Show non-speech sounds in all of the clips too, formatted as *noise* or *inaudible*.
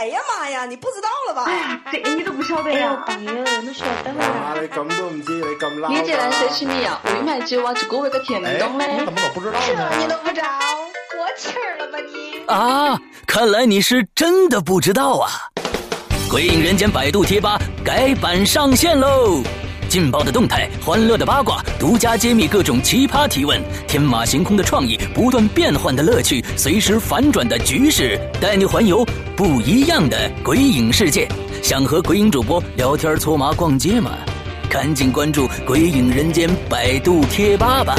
哎呀妈呀，你不知道了吧？哎呀这个你都不晓得呀？朋友，你晓得吗？你咁都唔知，你咁老。你既然说起你呀，为嘛就往这个位个听不懂嘞？你怎么都不知道呢？这你都不知道，过气儿了吧你？啊，看来你是真的不知道啊！《鬼影人间》百度贴吧改版上线喽！劲爆的动态，欢乐的八卦，独家揭秘各种奇葩提问，天马行空的创意，不断变换的乐趣，随时反转的局势，带你环游不一样的鬼影世界。想和鬼影主播聊天、搓麻、逛街吗？赶紧关注《鬼影人间》百度贴吧吧！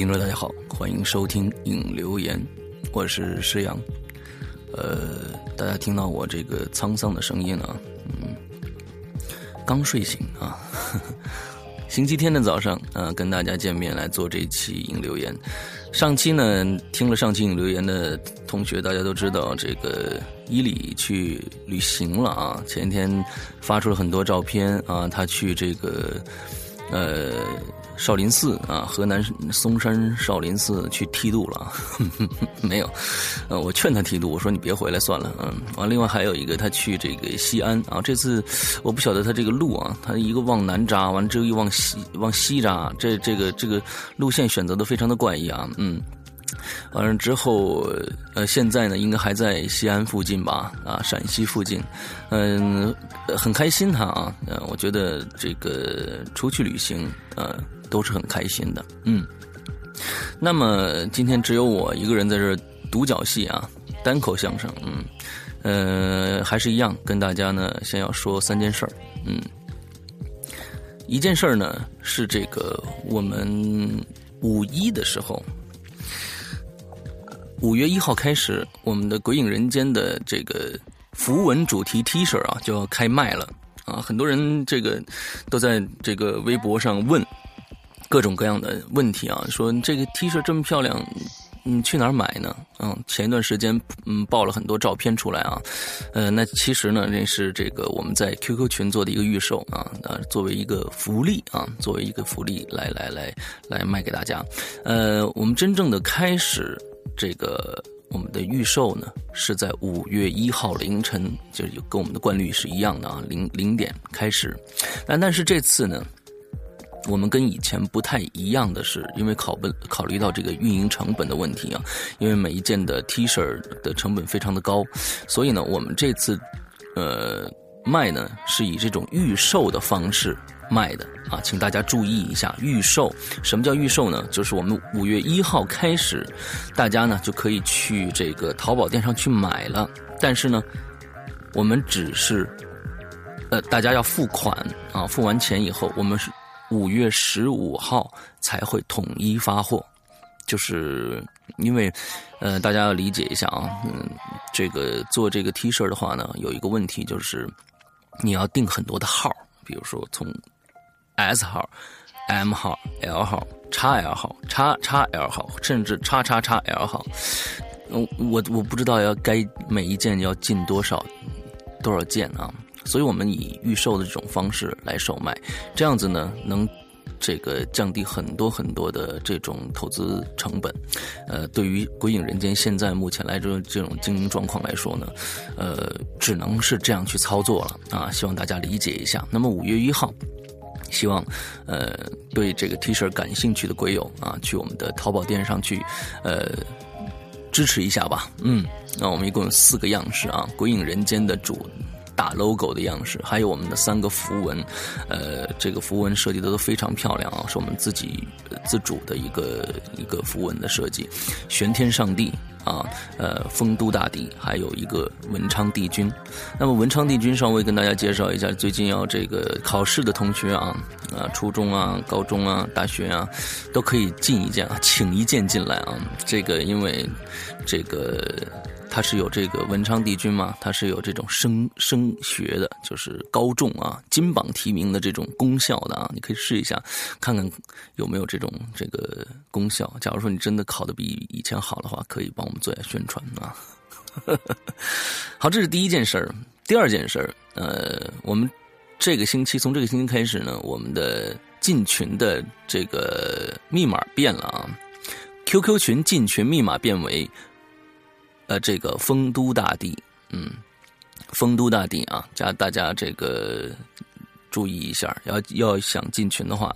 听众，大家好，欢迎收听影留言，我是施阳。呃，大家听到我这个沧桑的声音啊，嗯，刚睡醒啊，*laughs* 星期天的早上啊，跟大家见面来做这期影留言。上期呢，听了上期影留言的同学，大家都知道这个伊里去旅行了啊，前一天发出了很多照片啊，他去这个呃。少林寺啊，河南嵩山少林寺去剃度了，*laughs* 没有，呃，我劝他剃度，我说你别回来算了，嗯，完，另外还有一个他去这个西安啊，这次我不晓得他这个路啊，他一个往南扎，完之后又往西往西扎，这这个这个路线选择的非常的怪异啊，嗯。完了之后，呃，现在呢，应该还在西安附近吧？啊，陕西附近，嗯，很开心他啊，呃，我觉得这个出去旅行，呃，都是很开心的，嗯。那么今天只有我一个人在这独角戏啊，单口相声，嗯，呃，还是一样，跟大家呢，先要说三件事儿，嗯，一件事儿呢是这个我们五一的时候。五月一号开始，我们的《鬼影人间》的这个符文主题 T 恤啊就要开卖了啊！很多人这个都在这个微博上问各种各样的问题啊，说这个 T 恤这么漂亮，你去哪儿买呢？嗯，前一段时间嗯爆了很多照片出来啊，呃，那其实呢，这是这个我们在 QQ 群做的一个预售啊，啊，作为一个福利啊，作为一个福利来来来来卖给大家。呃，我们真正的开始。这个我们的预售呢是在五月一号凌晨，就是跟我们的惯例是一样的啊，零零点开始。但但是这次呢，我们跟以前不太一样的是，因为考本考虑到这个运营成本的问题啊，因为每一件的 T 恤的成本非常的高，所以呢，我们这次呃卖呢是以这种预售的方式。卖的啊，请大家注意一下预售。什么叫预售呢？就是我们五月一号开始，大家呢就可以去这个淘宝店上去买了。但是呢，我们只是，呃，大家要付款啊，付完钱以后，我们是五月十五号才会统一发货。就是因为，呃，大家要理解一下啊，嗯，这个做这个 T 恤的话呢，有一个问题就是你要订很多的号，比如说从。S 号、M 号、L 号、XL 号、叉叉 L 号，甚至叉叉叉 L 号，我我我不知道要该每一件要进多少多少件啊，所以我们以预售的这种方式来售卖，这样子呢能这个降低很多很多的这种投资成本，呃，对于鬼影人间现在目前来说这种经营状况来说呢，呃，只能是这样去操作了啊，希望大家理解一下。那么五月一号。希望，呃，对这个 T 恤感兴趣的鬼友啊，去我们的淘宝店上去，呃，支持一下吧。嗯，那我们一共有四个样式啊，《鬼影人间》的主。大 logo 的样式，还有我们的三个符文，呃，这个符文设计的都非常漂亮啊，是我们自己自主的一个一个符文的设计，玄天上帝。啊，呃，丰都大帝，还有一个文昌帝君。那么文昌帝君，稍微跟大家介绍一下，最近要这个考试的同学啊，啊，初中啊、高中啊、大学啊，都可以进一件啊，请一件进来啊。这个因为这个。它是有这个文昌帝君嘛？它是有这种升升学的，就是高中啊，金榜题名的这种功效的啊。你可以试一下，看看有没有这种这个功效。假如说你真的考的比以前好的话，可以帮我们做一下宣传啊。*laughs* 好，这是第一件事儿。第二件事儿，呃，我们这个星期从这个星期开始呢，我们的进群的这个密码变了啊。QQ 群进群密码变为。呃，这个丰都大帝，嗯，丰都大帝啊，加大家这个注意一下，要要想进群的话，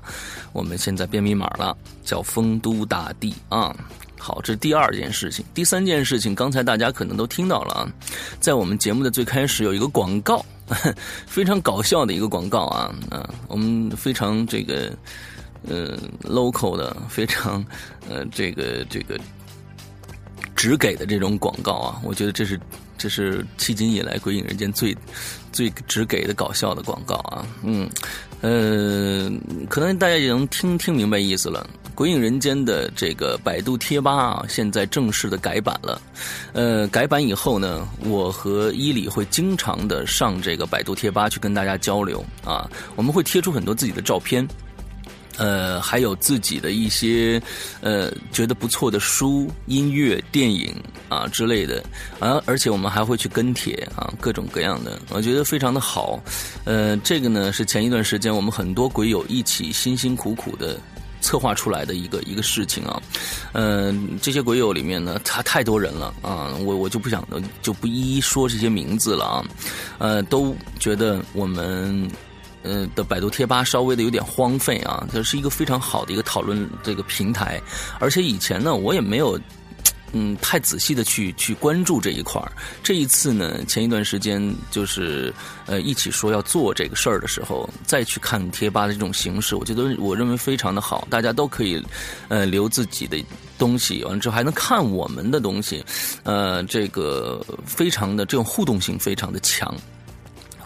我们现在变密码了，叫丰都大帝啊。好，这是第二件事情。第三件事情，刚才大家可能都听到了啊，在我们节目的最开始有一个广告，*laughs* 非常搞笑的一个广告啊，啊，我们非常这个呃 local 的，非常呃这个这个。只给的这种广告啊，我觉得这是这是迄今以来《鬼影人间》最最只给的搞笑的广告啊，嗯呃，可能大家也能听听明白意思了。《鬼影人间》的这个百度贴吧啊，现在正式的改版了。呃，改版以后呢，我和伊里会经常的上这个百度贴吧去跟大家交流啊，我们会贴出很多自己的照片。呃，还有自己的一些呃觉得不错的书、音乐、电影啊之类的，啊，而且我们还会去跟帖啊，各种各样的，我觉得非常的好。呃，这个呢是前一段时间我们很多鬼友一起辛辛苦苦的策划出来的一个一个事情啊。嗯，这些鬼友里面呢，他太多人了啊，我我就不想就不一一说这些名字了啊。呃，都觉得我们。呃的百度贴吧稍微的有点荒废啊，这是一个非常好的一个讨论这个平台，而且以前呢我也没有，嗯太仔细的去去关注这一块。这一次呢，前一段时间就是呃一起说要做这个事儿的时候，再去看贴吧的这种形式，我觉得我认为非常的好，大家都可以呃留自己的东西，完了之后还能看我们的东西，呃这个非常的这种互动性非常的强。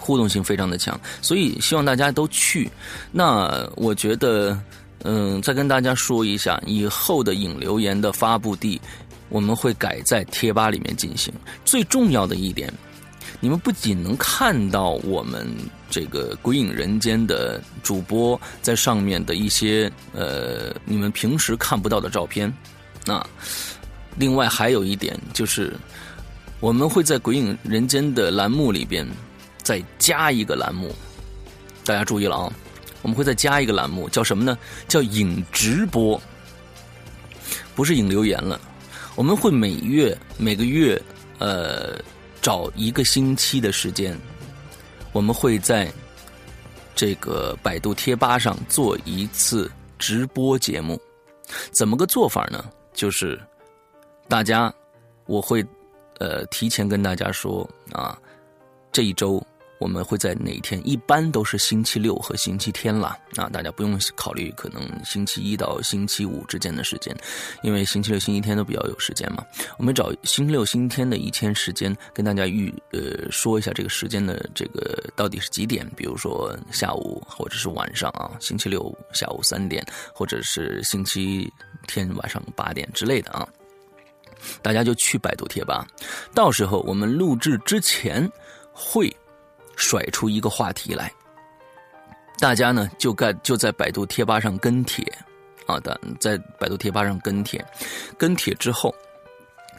互动性非常的强，所以希望大家都去。那我觉得，嗯，再跟大家说一下，以后的引留言的发布地，我们会改在贴吧里面进行。最重要的一点，你们不仅能看到我们这个鬼影人间的主播在上面的一些呃你们平时看不到的照片，那另外还有一点就是，我们会在鬼影人间的栏目里边。再加一个栏目，大家注意了啊！我们会再加一个栏目，叫什么呢？叫影直播，不是影留言了。我们会每月每个月呃找一个星期的时间，我们会在这个百度贴吧上做一次直播节目。怎么个做法呢？就是大家我会呃提前跟大家说啊，这一周。我们会在哪一天？一般都是星期六和星期天了啊！大家不用考虑可能星期一到星期五之间的时间，因为星期六、星期天都比较有时间嘛。我们找星期六、星期天的一天时间，跟大家预呃说一下这个时间的这个到底是几点？比如说下午或者是晚上啊，星期六下午三点，或者是星期天晚上八点之类的啊。大家就去百度贴吧，到时候我们录制之前会。甩出一个话题来，大家呢就该就在百度贴吧上跟帖，啊的，在百度贴吧上跟帖，跟帖之后，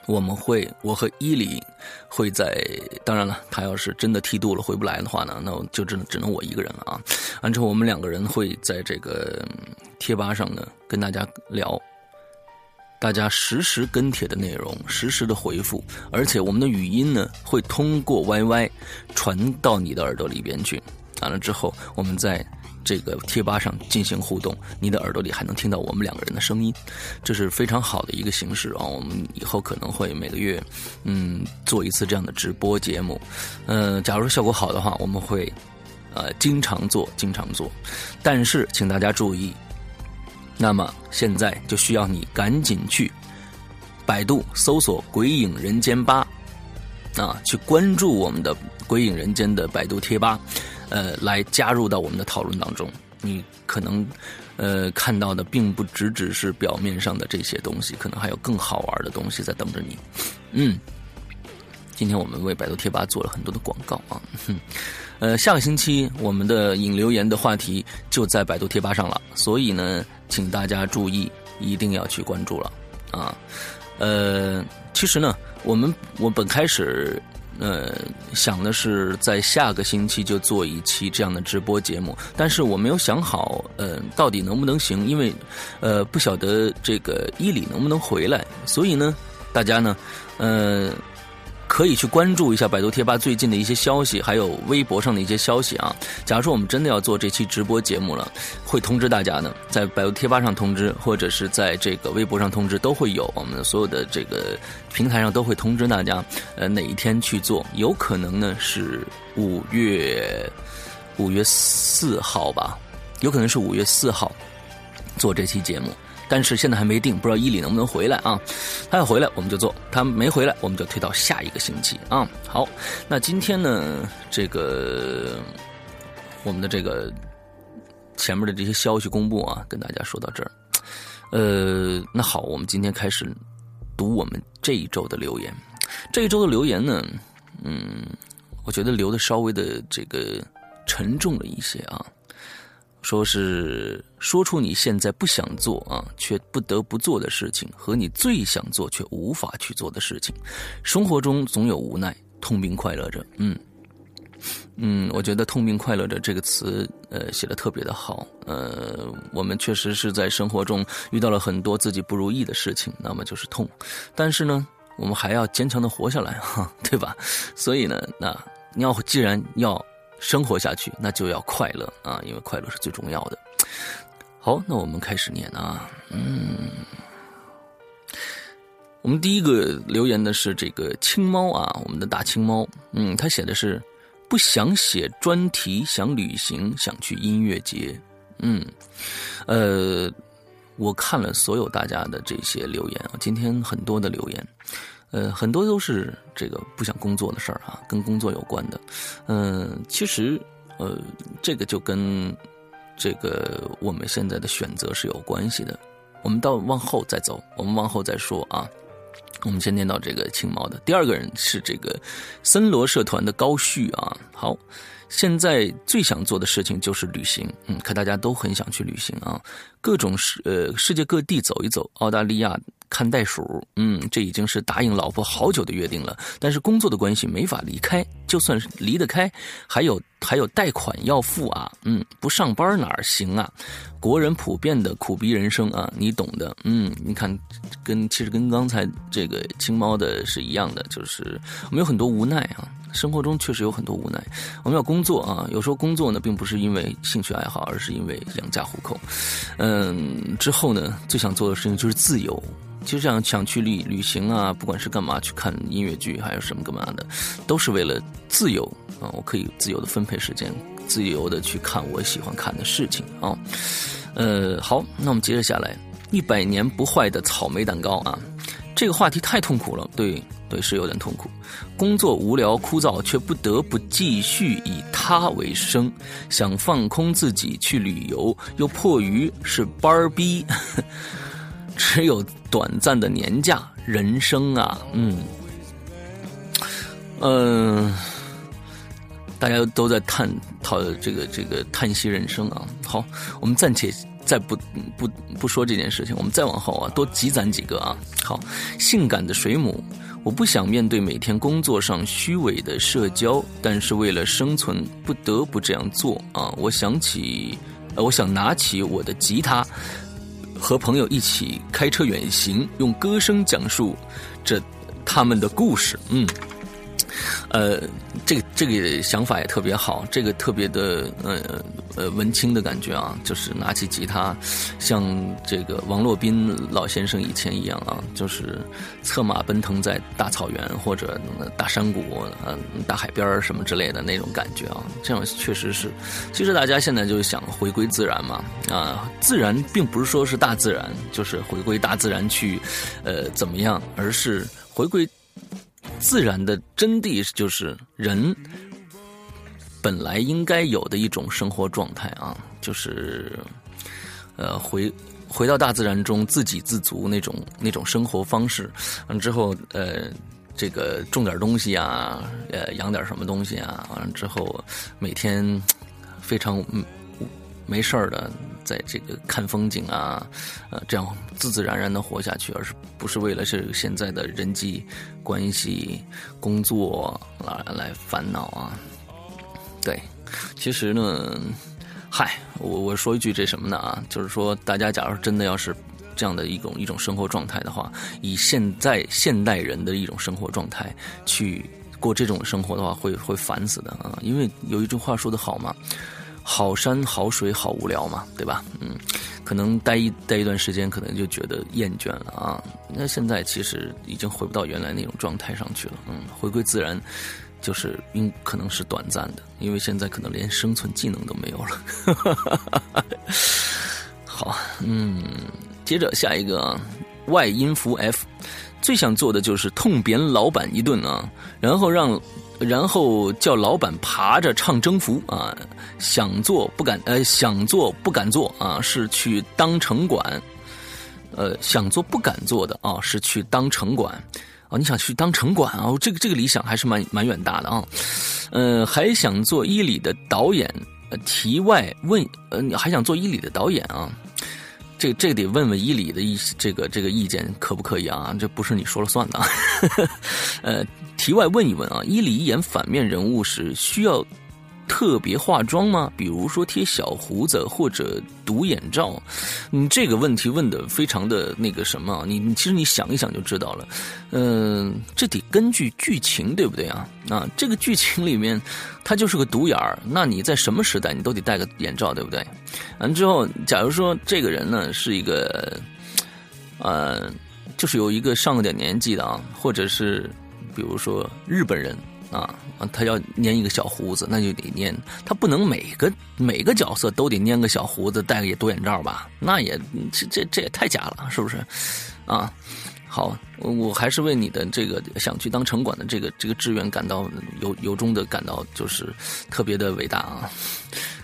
我们会我和伊犁会在，当然了，他要是真的剃度了回不来的话呢，那我就只能只能我一个人了啊。完之后，我们两个人会在这个贴吧上呢跟大家聊。大家实时跟帖的内容，实时的回复，而且我们的语音呢会通过 YY 传到你的耳朵里边去。完了之后，我们在这个贴吧上进行互动，你的耳朵里还能听到我们两个人的声音，这是非常好的一个形式啊！我们以后可能会每个月，嗯，做一次这样的直播节目。嗯，假如效果好的话，我们会呃经常做，经常做。但是请大家注意，那么现在就需要你赶紧去百度搜索“鬼影人间吧”，啊，去关注我们的“鬼影人间”的百度贴吧。呃，来加入到我们的讨论当中，你可能呃看到的并不只只是表面上的这些东西，可能还有更好玩的东西在等着你。嗯，今天我们为百度贴吧做了很多的广告啊。哼，呃，下个星期我们的引留言的话题就在百度贴吧上了，所以呢，请大家注意，一定要去关注了啊。呃，其实呢，我们我本开始。呃，想的是在下个星期就做一期这样的直播节目，但是我没有想好，呃，到底能不能行，因为，呃，不晓得这个伊里能不能回来，所以呢，大家呢，呃。可以去关注一下百度贴吧最近的一些消息，还有微博上的一些消息啊。假如说我们真的要做这期直播节目了，会通知大家的，在百度贴吧上通知，或者是在这个微博上通知，都会有。我们所有的这个平台上都会通知大家，呃，哪一天去做？有可能呢是五月五月四号吧，有可能是五月四号做这期节目。但是现在还没定，不知道伊里能不能回来啊？他要回来我们就做，他没回来我们就推到下一个星期啊。好，那今天呢，这个我们的这个前面的这些消息公布啊，跟大家说到这儿。呃，那好，我们今天开始读我们这一周的留言。这一周的留言呢，嗯，我觉得留的稍微的这个沉重了一些啊。说是说出你现在不想做啊，却不得不做的事情，和你最想做却无法去做的事情。生活中总有无奈，痛并快乐着。嗯嗯，我觉得“痛并快乐着”这个词，呃，写的特别的好。呃，我们确实是在生活中遇到了很多自己不如意的事情，那么就是痛。但是呢，我们还要坚强的活下来，哈，对吧？所以呢，那你要既然要。生活下去，那就要快乐啊，因为快乐是最重要的。好，那我们开始念啊。嗯，我们第一个留言的是这个青猫啊，我们的大青猫。嗯，他写的是不想写专题，想旅行，想去音乐节。嗯，呃，我看了所有大家的这些留言啊，今天很多的留言。呃，很多都是这个不想工作的事儿啊，跟工作有关的。嗯，其实呃，这个就跟这个我们现在的选择是有关系的。我们到往后再走，我们往后再说啊。我们先念到这个青毛的第二个人是这个森罗社团的高旭啊。好，现在最想做的事情就是旅行。嗯，看大家都很想去旅行啊，各种世呃世界各地走一走，澳大利亚。看袋鼠，嗯，这已经是答应老婆好久的约定了。但是工作的关系没法离开，就算是离得开，还有还有贷款要付啊，嗯，不上班哪儿行啊？国人普遍的苦逼人生啊，你懂的，嗯，你看，跟其实跟刚才这个青猫的是一样的，就是我们有很多无奈啊，生活中确实有很多无奈。我们要工作啊，有时候工作呢，并不是因为兴趣爱好，而是因为养家糊口。嗯，之后呢，最想做的事情就是自由。其实想想去旅旅行啊，不管是干嘛，去看音乐剧，还有什么干嘛的，都是为了自由啊！我可以自由的分配时间，自由的去看我喜欢看的事情啊。呃，好，那我们接着下来，一百年不坏的草莓蛋糕啊，这个话题太痛苦了，对对，是有点痛苦。工作无聊枯燥，却不得不继续以它为生，想放空自己去旅游，又迫于是班儿逼。*laughs* 只有短暂的年假，人生啊，嗯，嗯，大家都在探讨这个这个叹息人生啊。好，我们暂且再不不不说这件事情，我们再往后啊，多积攒几个啊。好，性感的水母，我不想面对每天工作上虚伪的社交，但是为了生存，不得不这样做啊。我想起，我想拿起我的吉他。和朋友一起开车远行，用歌声讲述着他们的故事。嗯，呃，这个这个想法也特别好，这个特别的呃呃文青的感觉啊，就是拿起吉他，像这个王洛宾老先生以前一样啊，就是策马奔腾在大草原或者大山谷、嗯大海边什么之类的那种感觉啊，这样确实是。其实大家现在就想回归自然嘛，啊，自然并不是说是大自然，就是回归大自然去，呃，怎么样，而是回归。自然的真谛就是人本来应该有的一种生活状态啊，就是呃回回到大自然中自给自足那种那种生活方式。完之后，呃，这个种点东西啊，呃，养点什么东西啊。完了之后，每天非常没事儿的。在这个看风景啊，呃，这样自自然然的活下去，而是不是为了是现在的人际关系、工作来来烦恼啊？对，其实呢，嗨，我我说一句这什么呢啊？就是说，大家假如真的要是这样的一种一种生活状态的话，以现在现代人的一种生活状态去过这种生活的话，会会烦死的啊！因为有一句话说的好嘛。好山好水好无聊嘛，对吧？嗯，可能待一待一段时间，可能就觉得厌倦了啊。那现在其实已经回不到原来那种状态上去了。嗯，回归自然，就是应可能是短暂的，因为现在可能连生存技能都没有了。*laughs* 好，嗯，接着下一个外音符 F，最想做的就是痛扁老板一顿啊，然后让。然后叫老板爬着唱征服啊，想做不敢呃，想做不敢做啊，是去当城管，呃，想做不敢做的啊，是去当城管啊，你想去当城管啊？这个这个理想还是蛮蛮远大的啊，呃，还想做伊里的导演，呃题外问呃，你还想做伊里的导演啊？这这得问问伊里的意这个这个意见可不可以啊？这不是你说了算的。*laughs* 呃，题外问一问啊，伊里演反面人物时需要。特别化妆吗？比如说贴小胡子或者独眼罩？你这个问题问的非常的那个什么？你你其实你想一想就知道了。嗯，这得根据剧情对不对啊？啊，这个剧情里面他就是个独眼儿，那你在什么时代你都得戴个眼罩对不对？完之后，假如说这个人呢是一个，呃，就是有一个上了点年纪的啊，或者是比如说日本人。啊，他要粘一个小胡子，那就得粘。他不能每个每个角色都得粘个小胡子，戴个多眼罩吧？那也这这这也太假了，是不是？啊，好，我还是为你的这个想去当城管的这个这个志愿感到由由衷的感到就是特别的伟大啊。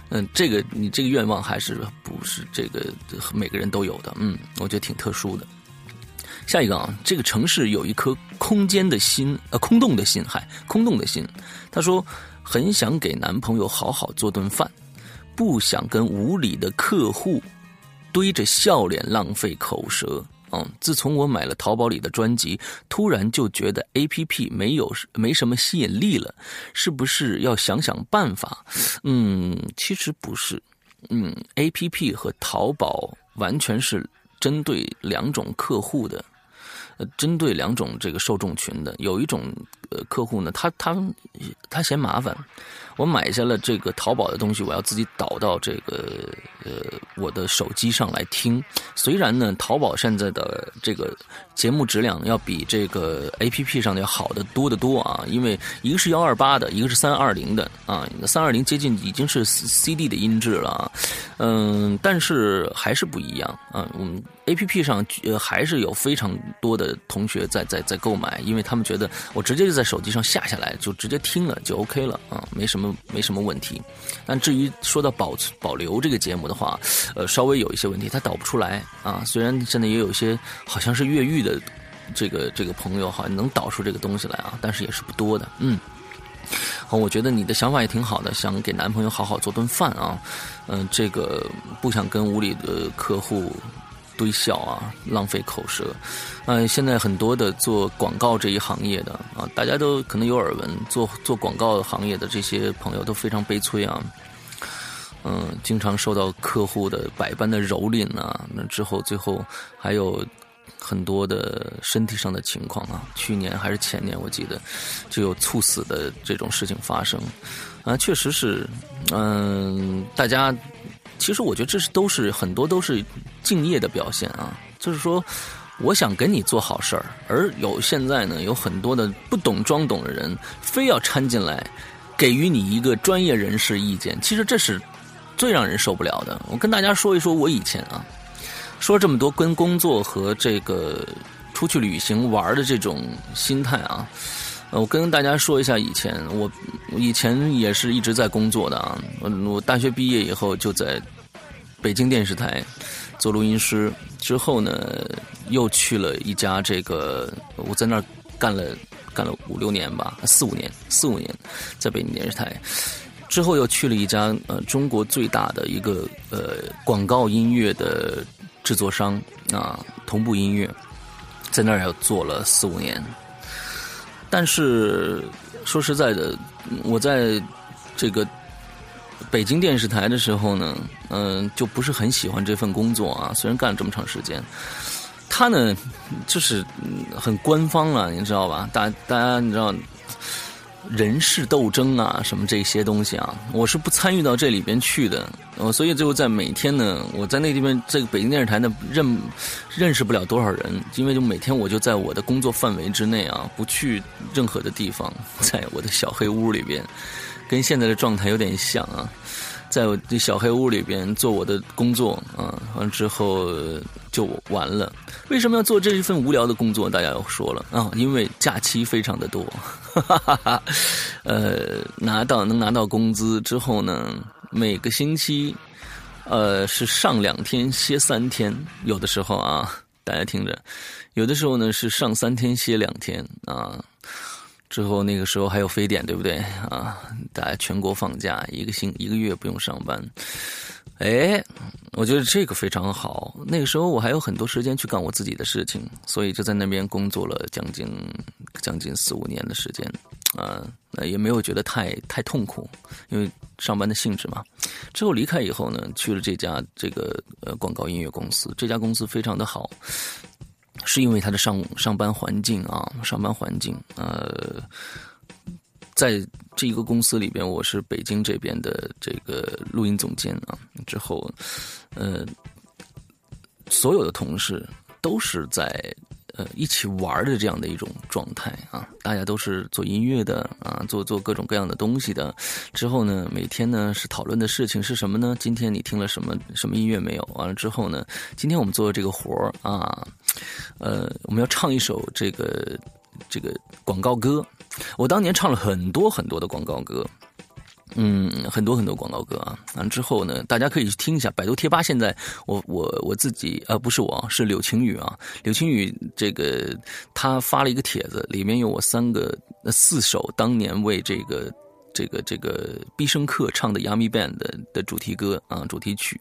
嗯，这个你这个愿望还是不是这个每个人都有的？嗯，我觉得挺特殊的。下一个啊，这个城市有一颗空间的心，呃，空洞的心，嗨，空洞的心。她说，很想给男朋友好好做顿饭，不想跟无理的客户堆着笑脸浪费口舌。嗯，自从我买了淘宝里的专辑，突然就觉得 A P P 没有没什么吸引力了，是不是要想想办法？嗯，其实不是，嗯，A P P 和淘宝完全是针对两种客户的。针对两种这个受众群的，有一种呃客户呢，他他他嫌麻烦。我买下了这个淘宝的东西，我要自己导到这个呃我的手机上来听。虽然呢，淘宝现在的这个节目质量要比这个 A P P 上的要好的多得多啊，因为一个是幺二八的，一个是三二零的啊，三二零接近已经是 C D 的音质了，嗯，但是还是不一样啊。我们 A P P 上还是有非常多的同学在在在购买，因为他们觉得我直接就在手机上下下来就直接听了就 OK 了啊，没什么。没什么问题，但至于说到保保留这个节目的话，呃，稍微有一些问题，它导不出来啊。虽然现在也有一些好像是越狱的这个这个朋友，好像能导出这个东西来啊，但是也是不多的。嗯，好，我觉得你的想法也挺好的，想给男朋友好好做顿饭啊。嗯，这个不想跟屋里的客户。堆笑啊，浪费口舌。嗯，现在很多的做广告这一行业的啊，大家都可能有耳闻，做做广告行业的这些朋友都非常悲催啊。嗯，经常受到客户的百般的蹂躏啊，那之后最后还有很多的身体上的情况啊，去年还是前年，我记得就有猝死的这种事情发生，啊，确实是，嗯，大家其实我觉得这是都是很多都是敬业的表现啊，就是说我想给你做好事儿，而有现在呢有很多的不懂装懂的人，非要掺进来，给予你一个专业人士意见，其实这是最让人受不了的。我跟大家说一说我以前啊。说这么多跟工作和这个出去旅行玩的这种心态啊，我跟大家说一下以前我以前也是一直在工作的啊，我大学毕业以后就在北京电视台做录音师，之后呢又去了一家这个我在那儿干了干了五六年吧，四五年四五年在北京电视台，之后又去了一家呃中国最大的一个呃广告音乐的。制作商啊，同步音乐，在那儿要做了四五年。但是说实在的，我在这个北京电视台的时候呢，嗯，就不是很喜欢这份工作啊。虽然干了这么长时间，他呢就是很官方了，你知道吧？大大家你知道。人事斗争啊，什么这些东西啊，我是不参与到这里边去的。呃，所以最后在每天呢，我在那地方，这个北京电视台呢，认认识不了多少人，因为就每天我就在我的工作范围之内啊，不去任何的地方，在我的小黑屋里边，跟现在的状态有点像啊。在我这小黑屋里边做我的工作啊，完之后就完了。为什么要做这一份无聊的工作？大家又说了啊，因为假期非常的多，哈哈哈呃，拿到能拿到工资之后呢，每个星期呃是上两天歇三天，有的时候啊，大家听着，有的时候呢是上三天歇两天啊。之后那个时候还有非典，对不对啊？大家全国放假，一个星一个月不用上班，哎，我觉得这个非常好。那个时候我还有很多时间去干我自己的事情，所以就在那边工作了将近将近四五年的时间，啊，那也没有觉得太太痛苦，因为上班的性质嘛。之后离开以后呢，去了这家这个呃广告音乐公司，这家公司非常的好。是因为他的上上班环境啊，上班环境，呃，在这一个公司里边，我是北京这边的这个录音总监啊。之后，呃，所有的同事都是在。呃，一起玩的这样的一种状态啊，大家都是做音乐的啊，做做各种各样的东西的。之后呢，每天呢是讨论的事情是什么呢？今天你听了什么什么音乐没有？完了之后呢，今天我们做的这个活儿啊，呃，我们要唱一首这个这个广告歌。我当年唱了很多很多的广告歌。嗯，很多很多广告歌啊，完之后呢，大家可以去听一下百度贴吧。现在我我我自己啊，不是我是柳晴雨啊，柳晴雨这个他发了一个帖子，里面有我三个四首当年为这个这个这个必胜客唱的《Yummy Band》的主题歌啊，主题曲，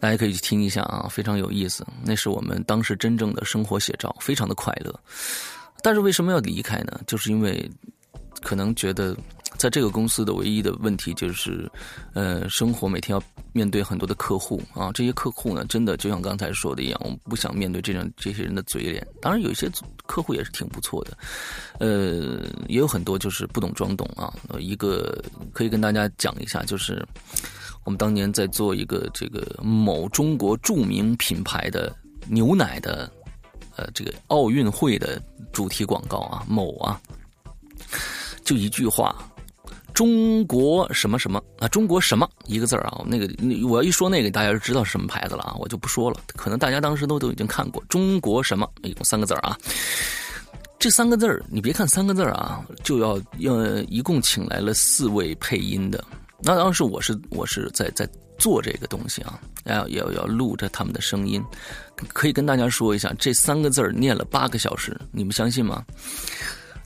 大家可以去听一下啊，非常有意思。那是我们当时真正的生活写照，非常的快乐。但是为什么要离开呢？就是因为可能觉得。在这个公司的唯一的问题就是，呃，生活每天要面对很多的客户啊，这些客户呢，真的就像刚才说的一样，我们不想面对这样这些人的嘴脸。当然，有一些客户也是挺不错的，呃，也有很多就是不懂装懂啊。一个可以跟大家讲一下，就是我们当年在做一个这个某中国著名品牌的牛奶的，呃，这个奥运会的主题广告啊，某啊，就一句话。中国什么什么啊？中国什么一个字儿啊？那个，我要一说那个，大家就知道是什么牌子了啊！我就不说了，可能大家当时都都已经看过。中国什么？一共三个字儿啊！这三个字儿，你别看三个字儿啊，就要要一共请来了四位配音的。那当时我是我是在在做这个东西啊，要要要录着他们的声音，可以跟大家说一下，这三个字儿念了八个小时，你们相信吗？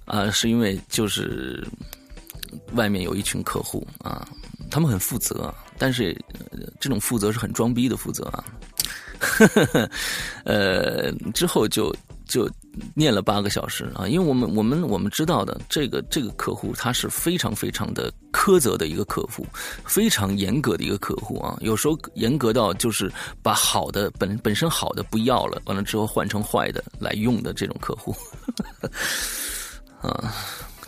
啊，是因为就是。外面有一群客户啊，他们很负责，但是这种负责是很装逼的负责啊。*laughs* 呃，之后就就念了八个小时啊，因为我们我们我们知道的，这个这个客户他是非常非常的苛责的一个客户，非常严格的一个客户啊，有时候严格到就是把好的本本身好的不要了，完了之后换成坏的来用的这种客户，*laughs* 啊。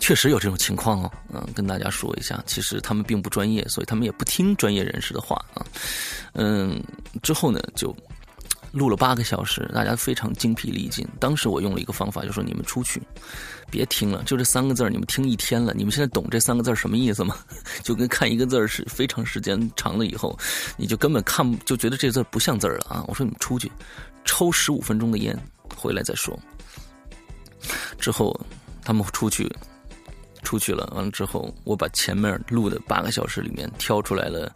确实有这种情况哦，嗯，跟大家说一下，其实他们并不专业，所以他们也不听专业人士的话啊，嗯，之后呢就录了八个小时，大家非常精疲力尽。当时我用了一个方法，就说你们出去，别听了，就这三个字你们听一天了，你们现在懂这三个字什么意思吗？*laughs* 就跟看一个字是非常时间长了以后，你就根本看就觉得这字不像字了啊！我说你们出去抽十五分钟的烟，回来再说。之后他们出去。出去了，完了之后，我把前面录的八个小时里面挑出来了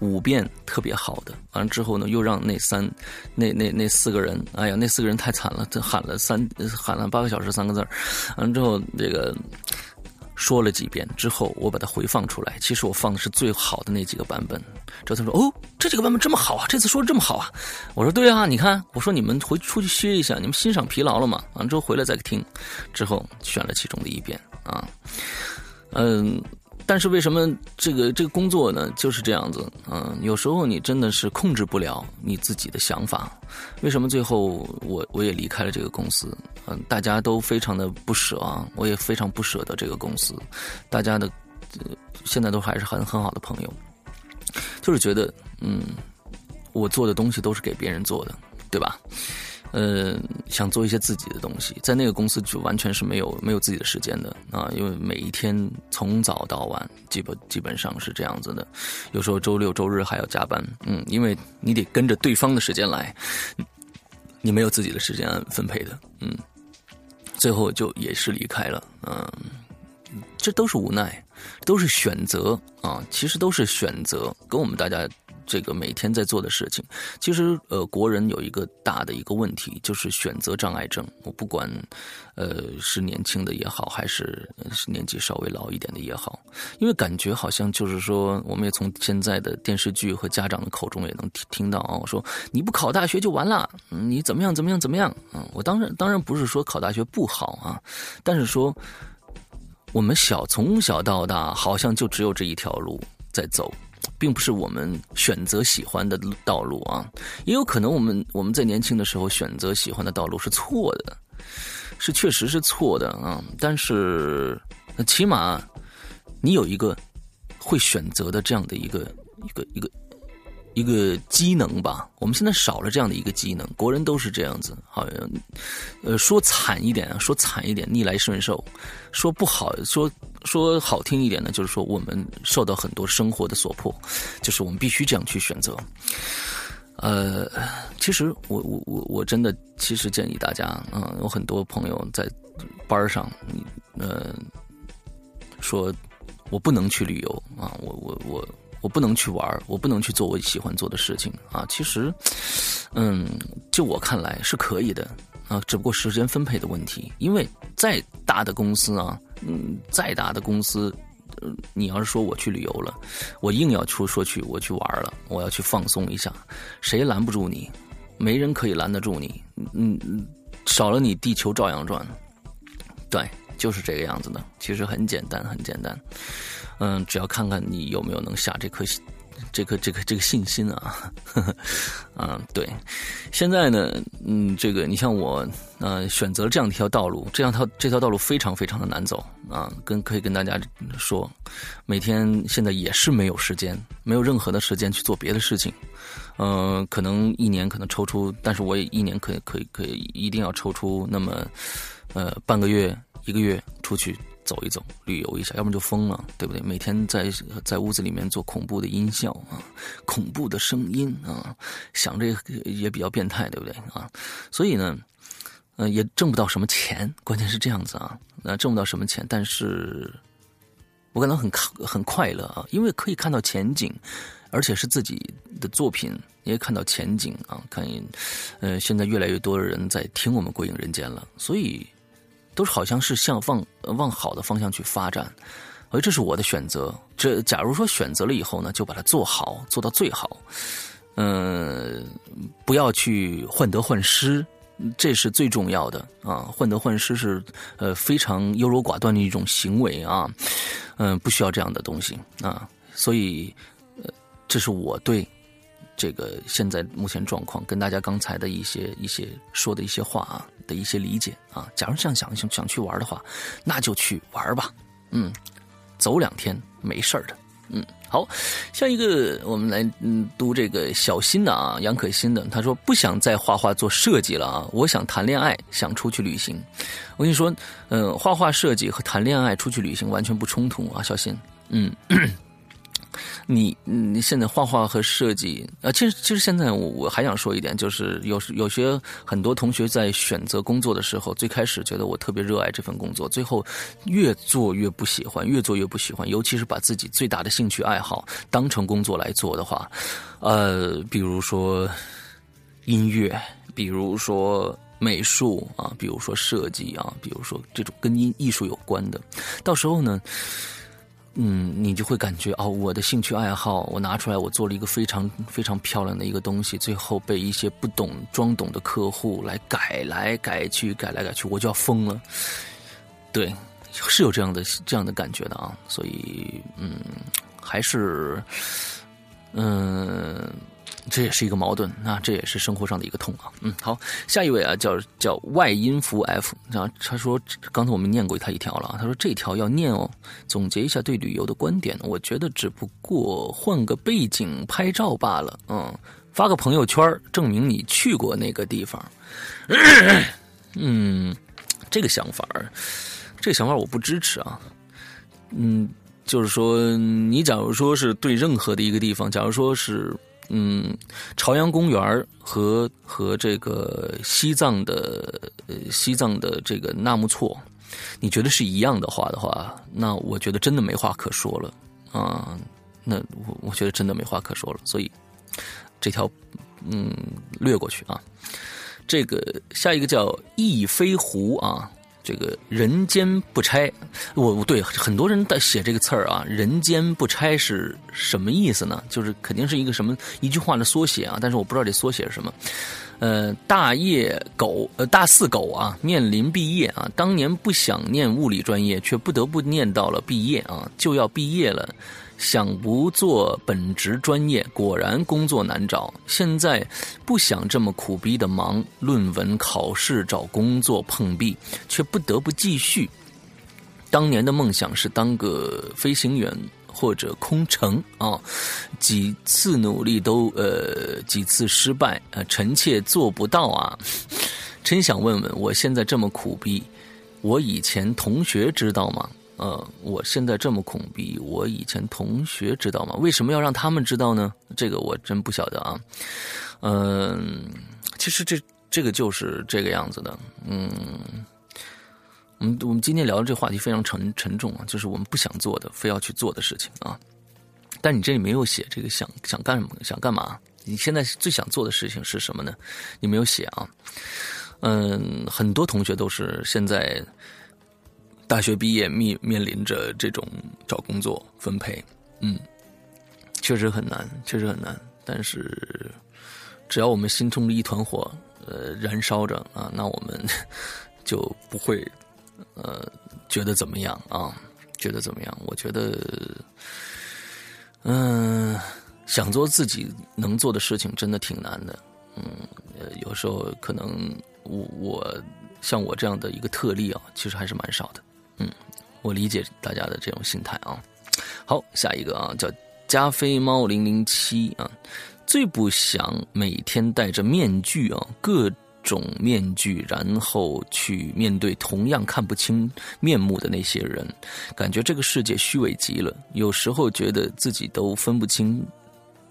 五遍特别好的，完了之后呢，又让那三、那那那四个人，哎呀，那四个人太惨了，他喊了三喊了八个小时三个字完了之后这个说了几遍之后，我把它回放出来，其实我放的是最好的那几个版本。之后他说哦，这几个版本这么好啊，这次说的这么好啊，我说对啊，你看，我说你们回出去歇一下，你们欣赏疲劳了嘛，完了之后回来再听，之后选了其中的一遍。啊，嗯，但是为什么这个这个工作呢就是这样子？嗯，有时候你真的是控制不了你自己的想法。为什么最后我我也离开了这个公司？嗯，大家都非常的不舍啊，我也非常不舍得这个公司。大家的现在都还是很很好的朋友，就是觉得嗯，我做的东西都是给别人做的，对吧？呃，想做一些自己的东西，在那个公司就完全是没有没有自己的时间的啊，因为每一天从早到晚，基本基本上是这样子的，有时候周六周日还要加班，嗯，因为你得跟着对方的时间来，你没有自己的时间分配的，嗯，最后就也是离开了，嗯，这都是无奈，都是选择啊，其实都是选择，跟我们大家。这个每天在做的事情，其实呃，国人有一个大的一个问题，就是选择障碍症。我不管，呃，是年轻的也好，还是是年纪稍微老一点的也好，因为感觉好像就是说，我们也从现在的电视剧和家长的口中也能听听到啊，我说你不考大学就完了，你怎么样怎么样怎么样？嗯，我当然当然不是说考大学不好啊，但是说我们小从小到大好像就只有这一条路在走。并不是我们选择喜欢的道路啊，也有可能我们我们在年轻的时候选择喜欢的道路是错的，是确实是错的啊。但是起码你有一个会选择的这样的一个一个一个。一个机能吧，我们现在少了这样的一个机能。国人都是这样子，好像，呃，说惨一点啊，说惨一点，逆来顺受；说不好，说说好听一点呢，就是说我们受到很多生活的所迫，就是我们必须这样去选择。呃，其实我我我我真的其实建议大家，嗯，有很多朋友在班上，呃，说我不能去旅游啊，我我我。我不能去玩我不能去做我喜欢做的事情啊！其实，嗯，就我看来是可以的啊，只不过时间分配的问题。因为再大的公司啊，嗯，再大的公司，你要是说我去旅游了，我硬要出说去我去玩了，我要去放松一下，谁拦不住你？没人可以拦得住你。嗯嗯，少了你，地球照样转。对，就是这个样子的。其实很简单，很简单。嗯，只要看看你有没有能下这颗心，这个这个这个信心啊，啊，*laughs* 对。现在呢，嗯，这个你像我，呃，选择了这样一条道路，这样条这条道路非常非常的难走啊。跟可以跟大家说，每天现在也是没有时间，没有任何的时间去做别的事情。嗯，可能一年可能抽出，但是我也一年可以可以可以一定要抽出那么，呃，半个月一个月出去。走一走，旅游一下，要不然就疯了，对不对？每天在在屋子里面做恐怖的音效啊，恐怖的声音啊，想这个也比较变态，对不对啊？所以呢，呃，也挣不到什么钱，关键是这样子啊，那挣不到什么钱，但是我感到很很快乐啊，因为可以看到前景，而且是自己的作品，也看到前景啊，看，呃，现在越来越多的人在听我们《鬼影人间》了，所以。都是好像是向往往好的方向去发展，而这是我的选择。这假如说选择了以后呢，就把它做好，做到最好。嗯，不要去患得患失，这是最重要的啊。患得患失是呃非常优柔寡断的一种行为啊，嗯，不需要这样的东西啊。所以，这是我对这个现在目前状况跟大家刚才的一些一些说的一些话啊的一些理解啊。假如想想想想去玩的话，那就去玩吧，嗯，走两天没事儿的。嗯，好，下一个我们来嗯读这个小新的啊，杨可欣的，他说不想再画画做设计了啊，我想谈恋爱，想出去旅行。我跟你说，嗯，画画设计和谈恋爱出去旅行完全不冲突啊，小新，嗯。你你现在画画和设计啊，其实其实现在我我还想说一点，就是有时有些很多同学在选择工作的时候，最开始觉得我特别热爱这份工作，最后越做越不喜欢，越做越不喜欢。尤其是把自己最大的兴趣爱好当成工作来做的话，呃，比如说音乐，比如说美术啊，比如说设计啊，比如说这种跟艺艺术有关的，到时候呢。嗯，你就会感觉哦，我的兴趣爱好，我拿出来，我做了一个非常非常漂亮的一个东西，最后被一些不懂装懂的客户来改来改去，改来改去，我就要疯了。对，是有这样的这样的感觉的啊，所以嗯，还是嗯。这也是一个矛盾啊，这也是生活上的一个痛啊。嗯，好，下一位啊，叫叫外音符 F，然后他说，刚才我们念过他一条了，他说这条要念哦。总结一下对旅游的观点，我觉得只不过换个背景拍照罢了，嗯，发个朋友圈证明你去过那个地方。嗯，这个想法，这个想法我不支持啊。嗯，就是说，你假如说是对任何的一个地方，假如说是。嗯，朝阳公园和和这个西藏的西藏的这个纳木错，你觉得是一样的话的话，那我觉得真的没话可说了啊。那我我觉得真的没话可说了，所以这条嗯略过去啊。这个下一个叫翼飞狐啊。这个人间不拆，我对很多人在写这个词儿啊，人间不拆是什么意思呢？就是肯定是一个什么一句话的缩写啊，但是我不知道这缩写是什么。呃，大业狗，呃，大四狗啊，面临毕业啊，当年不想念物理专业，却不得不念到了毕业啊，就要毕业了。想不做本职专业，果然工作难找。现在不想这么苦逼的忙，论文、考试、找工作碰壁，却不得不继续。当年的梦想是当个飞行员或者空乘啊，几次努力都呃几次失败，呃臣妾做不到啊。真想问问，我现在这么苦逼，我以前同学知道吗？呃，我现在这么恐逼，我以前同学知道吗？为什么要让他们知道呢？这个我真不晓得啊。嗯，其实这这个就是这个样子的。嗯，我们我们今天聊的这个话题非常沉沉重啊，就是我们不想做的，非要去做的事情啊。但你这里没有写这个想想干什么，想干嘛？你现在最想做的事情是什么呢？你没有写啊。嗯，很多同学都是现在。大学毕业面面临着这种找工作分配，嗯，确实很难，确实很难。但是，只要我们心中的一团火，呃，燃烧着啊，那我们 *laughs* 就不会呃觉得怎么样啊？觉得怎么样？我觉得，嗯，想做自己能做的事情，真的挺难的。嗯，呃，有时候可能我我像我这样的一个特例啊，其实还是蛮少的。嗯，我理解大家的这种心态啊。好，下一个啊，叫加菲猫零零七啊，最不想每天戴着面具啊，各种面具，然后去面对同样看不清面目的那些人，感觉这个世界虚伪极了。有时候觉得自己都分不清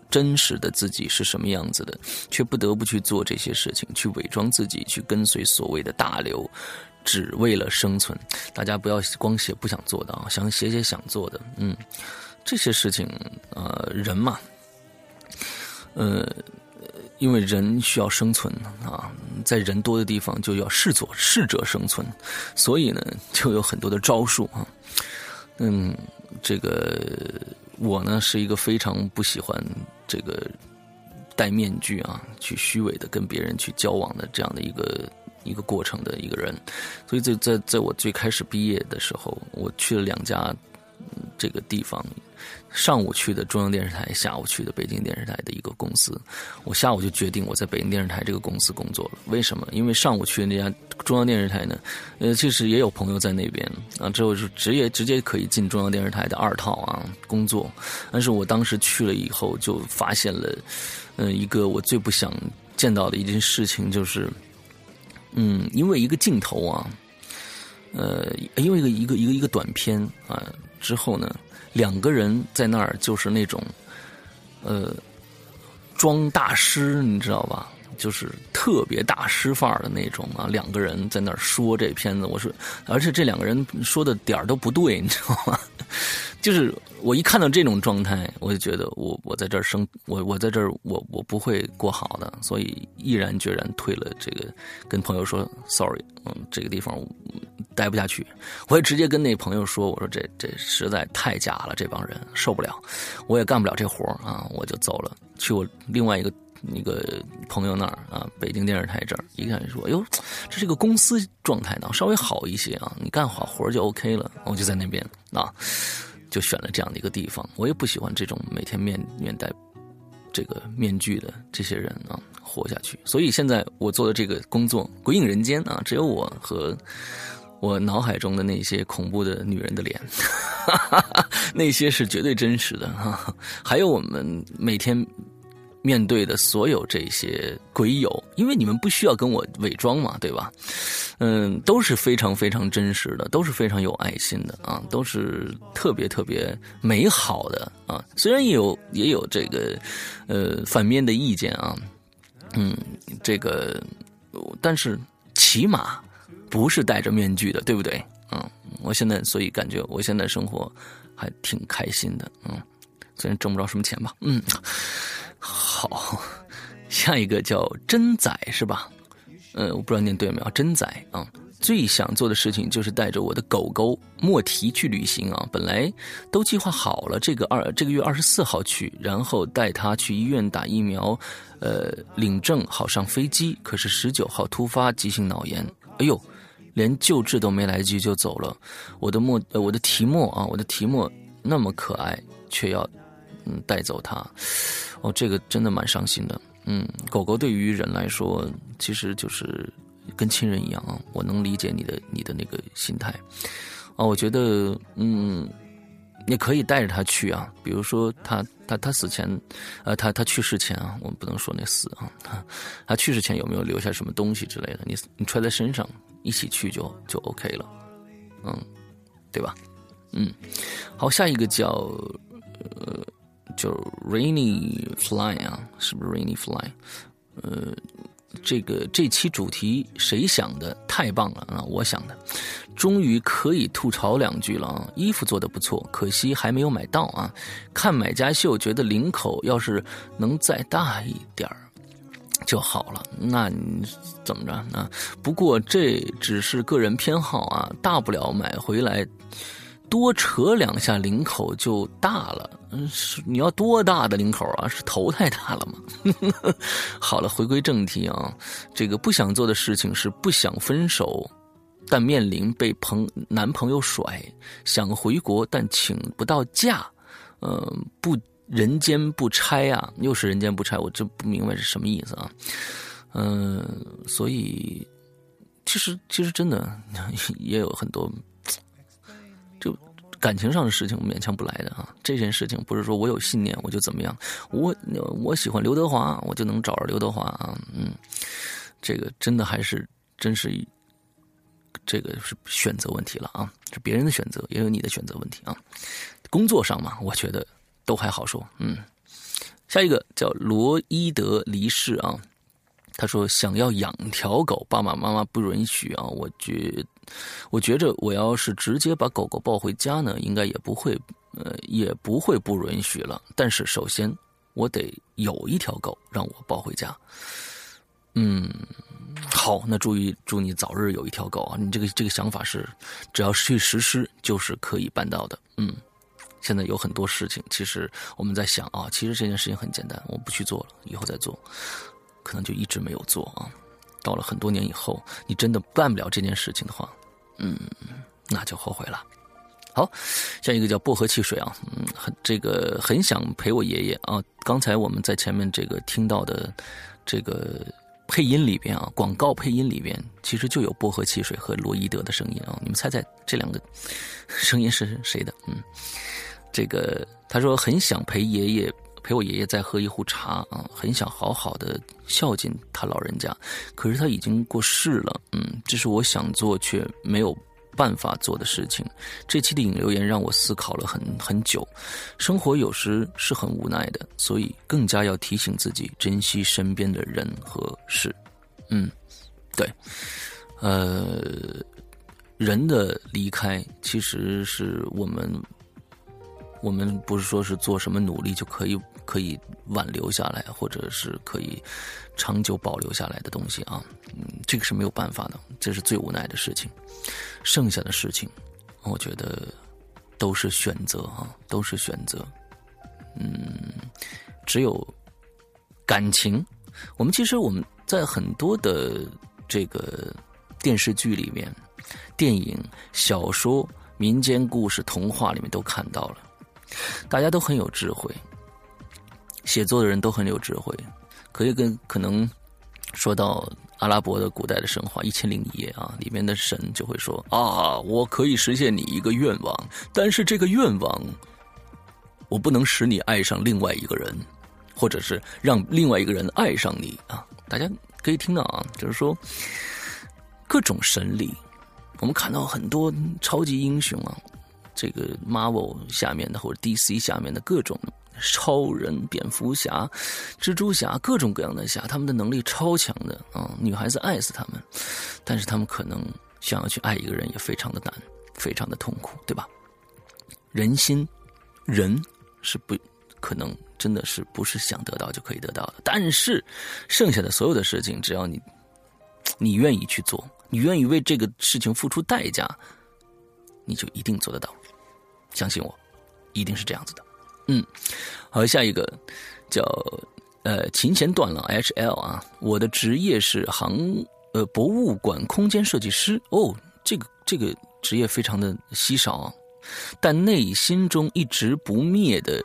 真实的自己是什么样子的，却不得不去做这些事情，去伪装自己，去跟随所谓的大流。只为了生存，大家不要光写不想做的啊，想写写想做的。嗯，这些事情，呃，人嘛，呃，因为人需要生存啊，在人多的地方就要适者适者生存，所以呢，就有很多的招数啊。嗯，这个我呢是一个非常不喜欢这个。戴面具啊，去虚伪的跟别人去交往的这样的一个一个过程的一个人，所以在在在我最开始毕业的时候，我去了两家这个地方。上午去的中央电视台，下午去的北京电视台的一个公司。我下午就决定我在北京电视台这个公司工作了。为什么？因为上午去的那家中央电视台呢，呃，其实也有朋友在那边啊，之后就直接直接可以进中央电视台的二套啊工作。但是我当时去了以后，就发现了，嗯，一个我最不想见到的一件事情，就是，嗯，因为一个镜头啊，呃，因为一个一个一个一个短片啊，之后呢。两个人在那儿就是那种，呃，装大师，你知道吧？就是特别大师范儿的那种啊。两个人在那儿说这片子，我说，而且这两个人说的点儿都不对，你知道吗？*laughs* 就是我一看到这种状态，我就觉得我我在这儿生我我在这儿我我不会过好的，所以毅然决然退了这个，跟朋友说 sorry，嗯，这个地方待不下去。我也直接跟那朋友说，我说这这实在太假了，这帮人受不了，我也干不了这活啊，我就走了，去我另外一个那个朋友那儿啊，北京电视台这儿一看说，哟，这是个公司状态呢，稍微好一些啊，你干好活就 OK 了，我就在那边啊。就选了这样的一个地方，我也不喜欢这种每天面面戴这个面具的这些人啊，活下去。所以现在我做的这个工作，鬼影人间啊，只有我和我脑海中的那些恐怖的女人的脸，哈哈哈那些是绝对真实的哈。还有我们每天。面对的所有这些鬼友，因为你们不需要跟我伪装嘛，对吧？嗯，都是非常非常真实的，都是非常有爱心的啊，都是特别特别美好的啊。虽然也有也有这个呃反面的意见啊，嗯，这个但是起码不是戴着面具的，对不对？嗯，我现在所以感觉我现在生活还挺开心的，嗯，虽然挣不着什么钱吧，嗯。好，*laughs* 下一个叫真仔是吧？呃，我不知道念对没有，真仔啊。最想做的事情就是带着我的狗狗莫提去旅行啊。本来都计划好了，这个二这个月二十四号去，然后带它去医院打疫苗，呃，领证好上飞机。可是十九号突发急性脑炎，哎呦，连救治都没来及就走了。我的莫，我的提莫啊，我的提莫那么可爱，却要嗯带走它。哦，这个真的蛮伤心的。嗯，狗狗对于人来说，其实就是跟亲人一样啊。我能理解你的你的那个心态。啊，我觉得，嗯，你可以带着它去啊。比如说，他他他死前，呃，他他去世前啊，我们不能说那死啊，他 *laughs* 他去世前有没有留下什么东西之类的？你你揣在身上，一起去就就 OK 了，嗯，对吧？嗯，好，下一个叫呃。就 Rainy Fly 啊，是不是 Rainy Fly？呃，这个这期主题谁想的？太棒了啊！我想的，终于可以吐槽两句了啊！衣服做的不错，可惜还没有买到啊！看买家秀，觉得领口要是能再大一点儿就好了。那你怎么着那？不过这只是个人偏好啊，大不了买回来。多扯两下领口就大了，嗯是你要多大的领口啊？是头太大了吗？*laughs* 好了，回归正题啊，这个不想做的事情是不想分手，但面临被朋男朋友甩；想回国但请不到假，呃，不人间不拆啊，又是人间不拆，我真不明白是什么意思啊？嗯，所以其实其实真的 *laughs* 也有很多。感情上的事情勉强不来的啊！这件事情不是说我有信念我就怎么样，我我喜欢刘德华我就能找着刘德华啊！嗯，这个真的还是真是这个是选择问题了啊！是别人的选择，也有你的选择问题啊！工作上嘛，我觉得都还好说。嗯，下一个叫罗伊德离世啊。他说：“想要养条狗，爸爸妈妈不允许啊！我觉，我觉着我要是直接把狗狗抱回家呢，应该也不会，呃，也不会不允许了。但是首先，我得有一条狗让我抱回家。嗯，好，那注意，祝你早日有一条狗啊！你这个这个想法是，只要去实施，就是可以办到的。嗯，现在有很多事情，其实我们在想啊，其实这件事情很简单，我不去做了，以后再做。”可能就一直没有做啊，到了很多年以后，你真的办不了这件事情的话，嗯，那就后悔了。好，下一个叫薄荷汽水啊，嗯，很这个很想陪我爷爷啊。刚才我们在前面这个听到的这个配音里边啊，广告配音里边其实就有薄荷汽水和罗伊德的声音啊。你们猜猜这两个声音是谁的？嗯，这个他说很想陪爷爷陪我爷爷再喝一壶茶啊，很想好好的孝敬他老人家，可是他已经过世了。嗯，这是我想做却没有。办法做的事情，这期的引留言让我思考了很很久。生活有时是很无奈的，所以更加要提醒自己珍惜身边的人和事。嗯，对，呃，人的离开其实是我们，我们不是说是做什么努力就可以可以挽留下来，或者是可以长久保留下来的东西啊。嗯，这个是没有办法的，这是最无奈的事情。剩下的事情，我觉得都是选择啊，都是选择。嗯，只有感情。我们其实我们在很多的这个电视剧里面、电影、小说、民间故事、童话里面都看到了，大家都很有智慧，写作的人都很有智慧，可以跟可能说到。阿拉伯的古代的神话《一千零一夜》啊，里面的神就会说：“啊，我可以实现你一个愿望，但是这个愿望，我不能使你爱上另外一个人，或者是让另外一个人爱上你啊。”大家可以听到啊，就是说各种神力，我们看到很多超级英雄啊，这个 Marvel 下面的或者 DC 下面的各种。超人、蝙蝠侠、蜘蛛侠，各种各样的侠，他们的能力超强的啊！女孩子爱死他们，但是他们可能想要去爱一个人也非常的难，非常的痛苦，对吧？人心，人是不可能真的是不是想得到就可以得到的。但是剩下的所有的事情，只要你你愿意去做，你愿意为这个事情付出代价，你就一定做得到。相信我，一定是这样子的。嗯，好，下一个叫呃琴弦断了 H L 啊，我的职业是航呃博物馆空间设计师。哦，这个这个职业非常的稀少啊，但内心中一直不灭的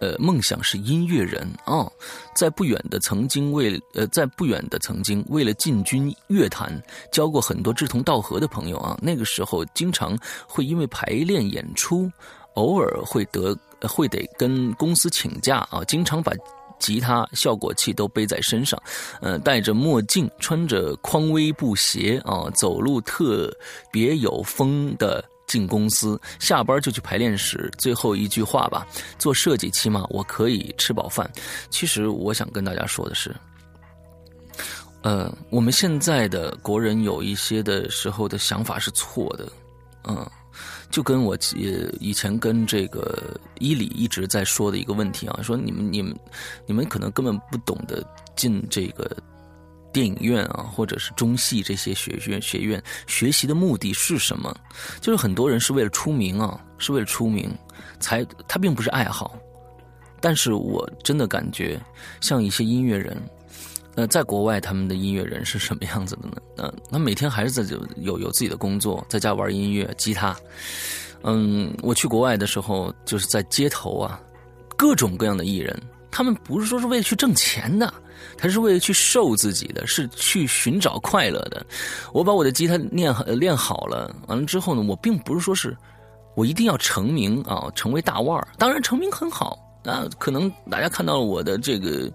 呃梦想是音乐人。啊，在不远的曾经为呃在不远的曾经为了进军乐坛，交过很多志同道合的朋友啊，那个时候经常会因为排练演出，偶尔会得。会得跟公司请假啊，经常把吉他、效果器都背在身上，呃，戴着墨镜，穿着匡威布鞋啊，走路特别有风的进公司，下班就去排练室。最后一句话吧，做设计起码我可以吃饱饭。其实我想跟大家说的是，呃，我们现在的国人有一些的时候的想法是错的，嗯。就跟我以前跟这个伊里一直在说的一个问题啊，说你们你们你们可能根本不懂得进这个电影院啊，或者是中戏这些学院学院学习的目的是什么？就是很多人是为了出名啊，是为了出名，才他并不是爱好。但是我真的感觉像一些音乐人。那在国外，他们的音乐人是什么样子的呢？嗯，*laughs* 他每天还是在有有自己的工作，在家玩音乐、吉他。嗯，我去国外的时候，就是在街头啊，各种各样的艺人，他们不是说是为了去挣钱的，他是为了去受自己的，是去寻找快乐的。我把我的吉他练练好了，完了之后呢，我并不是说是我一定要成名啊，成为大腕儿。当然，成名很好。那可能大家看到了我的这个。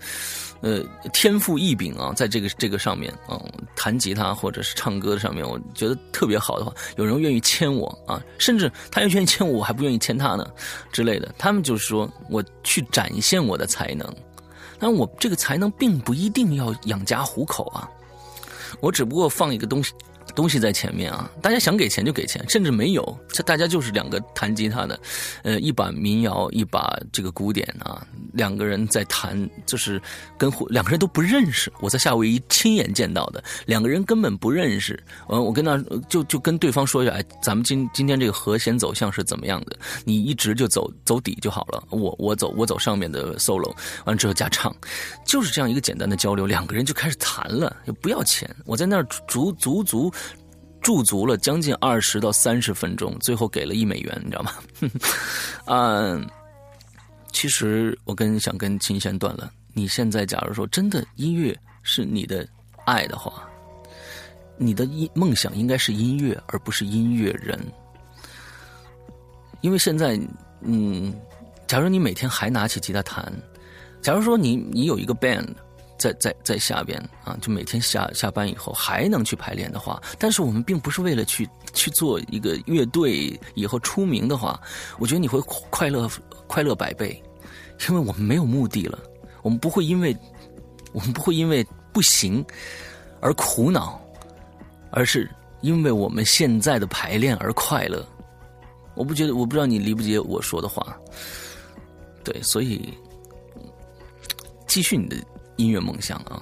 呃，天赋异禀啊，在这个这个上面嗯，弹吉他或者是唱歌的上面，我觉得特别好的话，有人愿意签我啊，甚至他要愿意签我，我还不愿意签他呢，之类的。他们就是说我去展现我的才能，但我这个才能并不一定要养家糊口啊，我只不过放一个东西，东西在前面啊，大家想给钱就给钱，甚至没有，这大家就是两个弹吉他的，呃，一把民谣，一把这个古典啊，两个人在弹，就是跟两个人都不认识，我在夏威夷亲眼见到的，两个人根本不认识，嗯，我跟他就就跟对方说一下，哎，咱们今今天这个和弦走向是怎么样的？你一直就走走底就好了，我我走我走上面的 solo，完之后加唱，就是这样一个简单的交流，两个人就开始弹了，也不要钱，我在那儿足足足。驻足了将近二十到三十分钟，最后给了一美元，你知道吗？*laughs* 嗯，其实我跟想跟琴弦断了。你现在假如说真的音乐是你的爱的话，你的音梦想应该是音乐，而不是音乐人。因为现在，嗯，假如你每天还拿起吉他弹，假如说你你有一个 band。在在在下边啊，就每天下下班以后还能去排练的话，但是我们并不是为了去去做一个乐队以后出名的话，我觉得你会快乐快乐百倍，因为我们没有目的了，我们不会因为我们不会因为不行而苦恼，而是因为我们现在的排练而快乐。我不觉得，我不知道你理不理解我说的话，对，所以继续你的。音乐梦想啊，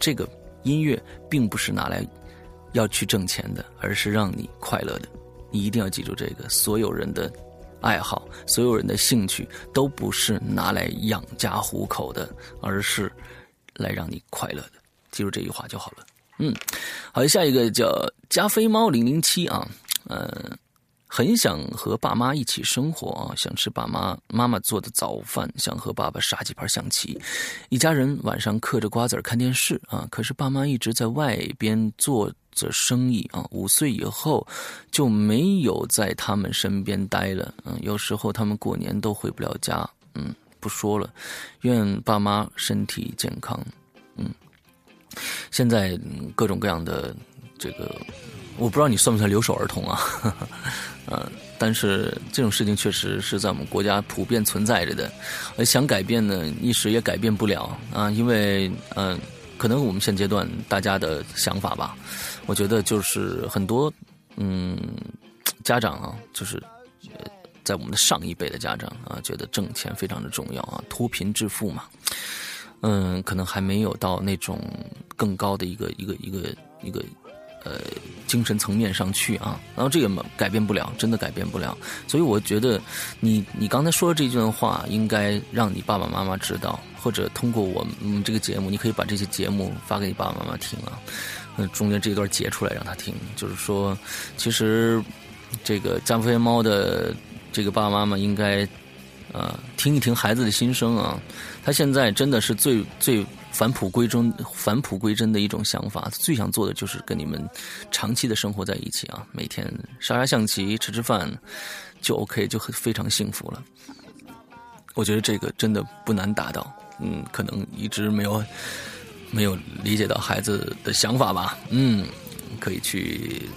这个音乐并不是拿来要去挣钱的，而是让你快乐的。你一定要记住这个：所有人的爱好，所有人的兴趣，都不是拿来养家糊口的，而是来让你快乐的。记住这句话就好了。嗯，好，下一个叫加菲猫零零七啊，嗯。很想和爸妈一起生活啊，想吃爸妈妈妈做的早饭，想和爸爸耍几盘象棋，一家人晚上嗑着瓜子看电视啊。可是爸妈一直在外边做着生意啊，五岁以后就没有在他们身边待了。嗯，有时候他们过年都回不了家。嗯，不说了，愿爸妈身体健康。嗯，现在各种各样的这个，我不知道你算不算留守儿童啊？*laughs* 嗯，但是这种事情确实是在我们国家普遍存在着的，想改变呢，一时也改变不了啊，因为嗯，可能我们现阶段大家的想法吧，我觉得就是很多嗯家长啊，就是在我们的上一辈的家长啊，觉得挣钱非常的重要啊，脱贫致富嘛，嗯，可能还没有到那种更高的一个一个一个一个。呃，精神层面上去啊，然后这个改变不了，真的改变不了。所以我觉得，你你刚才说的这段话，应该让你爸爸妈妈知道，或者通过我们这个节目，你可以把这些节目发给你爸爸妈妈听啊。嗯，中间这段截出来让他听，就是说，其实这个加菲猫的这个爸爸妈妈应该呃听一听孩子的心声啊。他现在真的是最最。返璞归真，返璞归真的一种想法，最想做的就是跟你们长期的生活在一起啊，每天杀杀象棋，吃吃饭，就 OK，就很非常幸福了。我觉得这个真的不难达到，嗯，可能一直没有没有理解到孩子的想法吧，嗯，可以去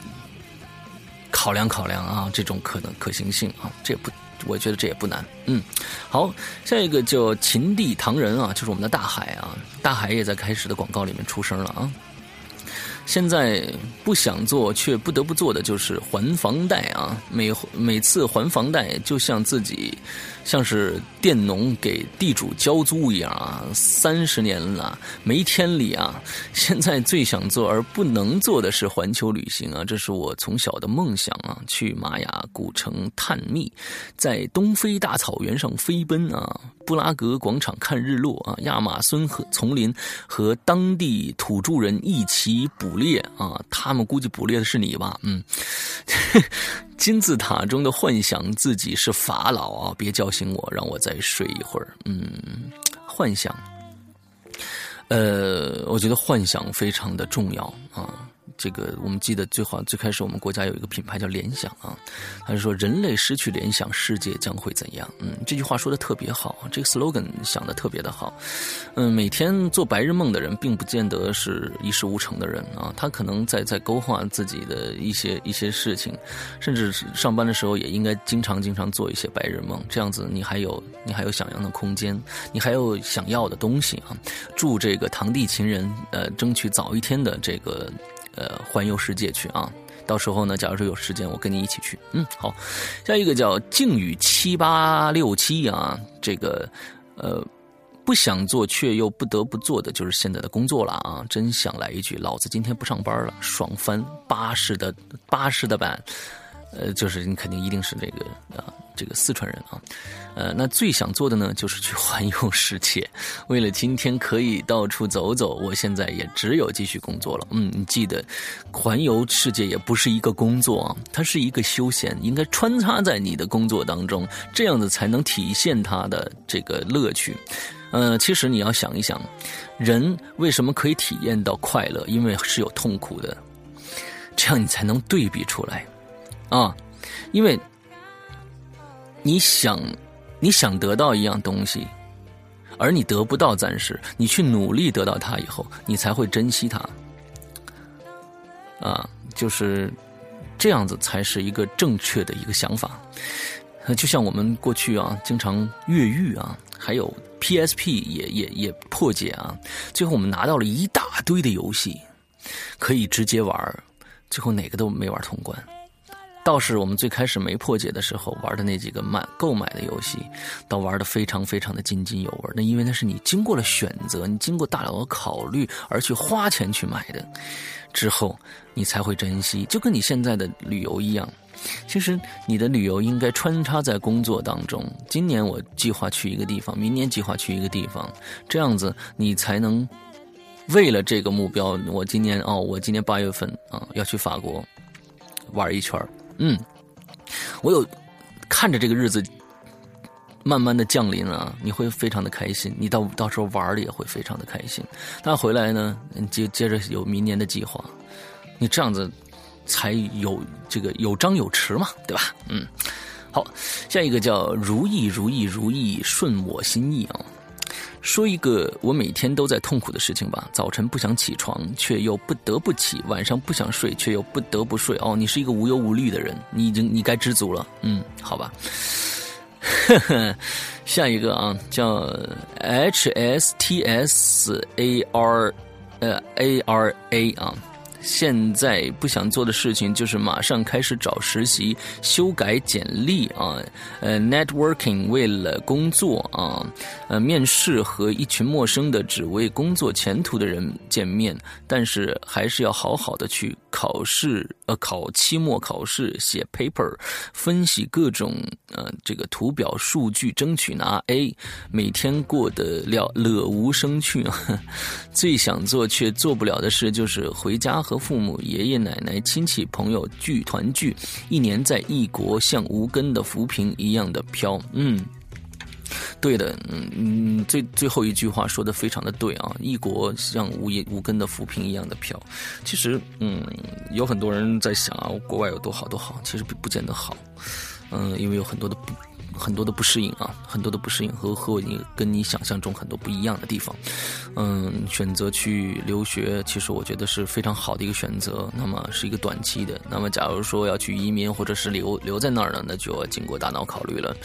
考量考量啊，这种可能可行性啊，这也不。我觉得这也不难，嗯，好，下一个叫秦地唐人啊，就是我们的大海啊，大海也在开始的广告里面出声了啊。现在不想做却不得不做的就是还房贷啊，每每次还房贷就像自己。像是佃农给地主交租一样啊，三十年了没天理啊！现在最想做而不能做的是环球旅行啊，这是我从小的梦想啊，去玛雅古城探秘，在东非大草原上飞奔啊，布拉格广场看日落啊，亚马孙和丛林和当地土著人一起捕猎啊，他们估计捕猎的是你吧？嗯。金字塔中的幻想，自己是法老啊！别叫醒我，让我再睡一会儿。嗯，幻想，呃，我觉得幻想非常的重要啊。这个我们记得最好最开始我们国家有一个品牌叫联想啊，他是说人类失去联想，世界将会怎样？嗯，这句话说的特别好，这个 slogan 想的特别的好。嗯，每天做白日梦的人，并不见得是一事无成的人啊，他可能在在勾画自己的一些一些事情，甚至上班的时候也应该经常经常做一些白日梦，这样子你还有你还有想象的空间，你还有想要的东西啊。祝这个堂弟情人呃，争取早一天的这个。呃环游世界去啊。到时候呢，假如说有时间，我跟你一起去。嗯，好。下一个叫靖宇七八六七啊，这个呃不想做却又不得不做的就是现在的工作了啊！真想来一句，老子今天不上班了，爽翻！巴士的巴士的版，呃，就是你肯定一定是这个啊。这个四川人啊，呃，那最想做的呢，就是去环游世界。*laughs* 为了今天可以到处走走，我现在也只有继续工作了。嗯，你记得，环游世界也不是一个工作啊，它是一个休闲，应该穿插在你的工作当中，这样子才能体现它的这个乐趣。呃，其实你要想一想，人为什么可以体验到快乐？因为是有痛苦的，这样你才能对比出来啊，因为。你想，你想得到一样东西，而你得不到，暂时你去努力得到它以后，你才会珍惜它。啊，就是这样子才是一个正确的一个想法。就像我们过去啊，经常越狱啊，还有 PSP 也也也破解啊，最后我们拿到了一大堆的游戏，可以直接玩，最后哪个都没玩通关。倒是我们最开始没破解的时候玩的那几个买购买的游戏，倒玩的非常非常的津津有味。那因为那是你经过了选择，你经过大脑的考虑而去花钱去买的，之后你才会珍惜。就跟你现在的旅游一样，其实你的旅游应该穿插在工作当中。今年我计划去一个地方，明年计划去一个地方，这样子你才能为了这个目标。我今年哦，我今年八月份啊要去法国玩一圈嗯，我有看着这个日子慢慢的降临啊，你会非常的开心，你到到时候玩的也会非常的开心。那回来呢，接接着有明年的计划，你这样子才有这个有张有弛嘛，对吧？嗯，好，下一个叫如意如意如意顺我心意啊。说一个我每天都在痛苦的事情吧。早晨不想起床，却又不得不起；晚上不想睡，却又不得不睡。哦，你是一个无忧无虑的人，你已经你该知足了。嗯，好吧。*laughs* 下一个啊，叫 H S T S A R，呃 A R A 啊。现在不想做的事情就是马上开始找实习、修改简历啊，呃，networking 为了工作啊，呃，面试和一群陌生的只为工作前途的人见面，但是还是要好好的去考试，呃，考期末考试，写 paper，分析各种呃这个图表数据，争取拿 A，每天过得了乐无生趣。*laughs* 最想做却做不了的事就是回家和。父母、爷爷奶奶、亲戚、朋友聚团聚，一年在异国，像无根的浮萍一样的飘。嗯，对的，嗯嗯，最最后一句话说的非常的对啊，异国像无叶无根的浮萍一样的飘。其实，嗯，有很多人在想啊，国外有多好多好，其实不不见得好。嗯，因为有很多的不。很多的不适应啊，很多的不适应和和你跟你想象中很多不一样的地方，嗯，选择去留学，其实我觉得是非常好的一个选择。那么是一个短期的，那么假如说要去移民或者是留留在那儿呢，那就要经过大脑考虑了。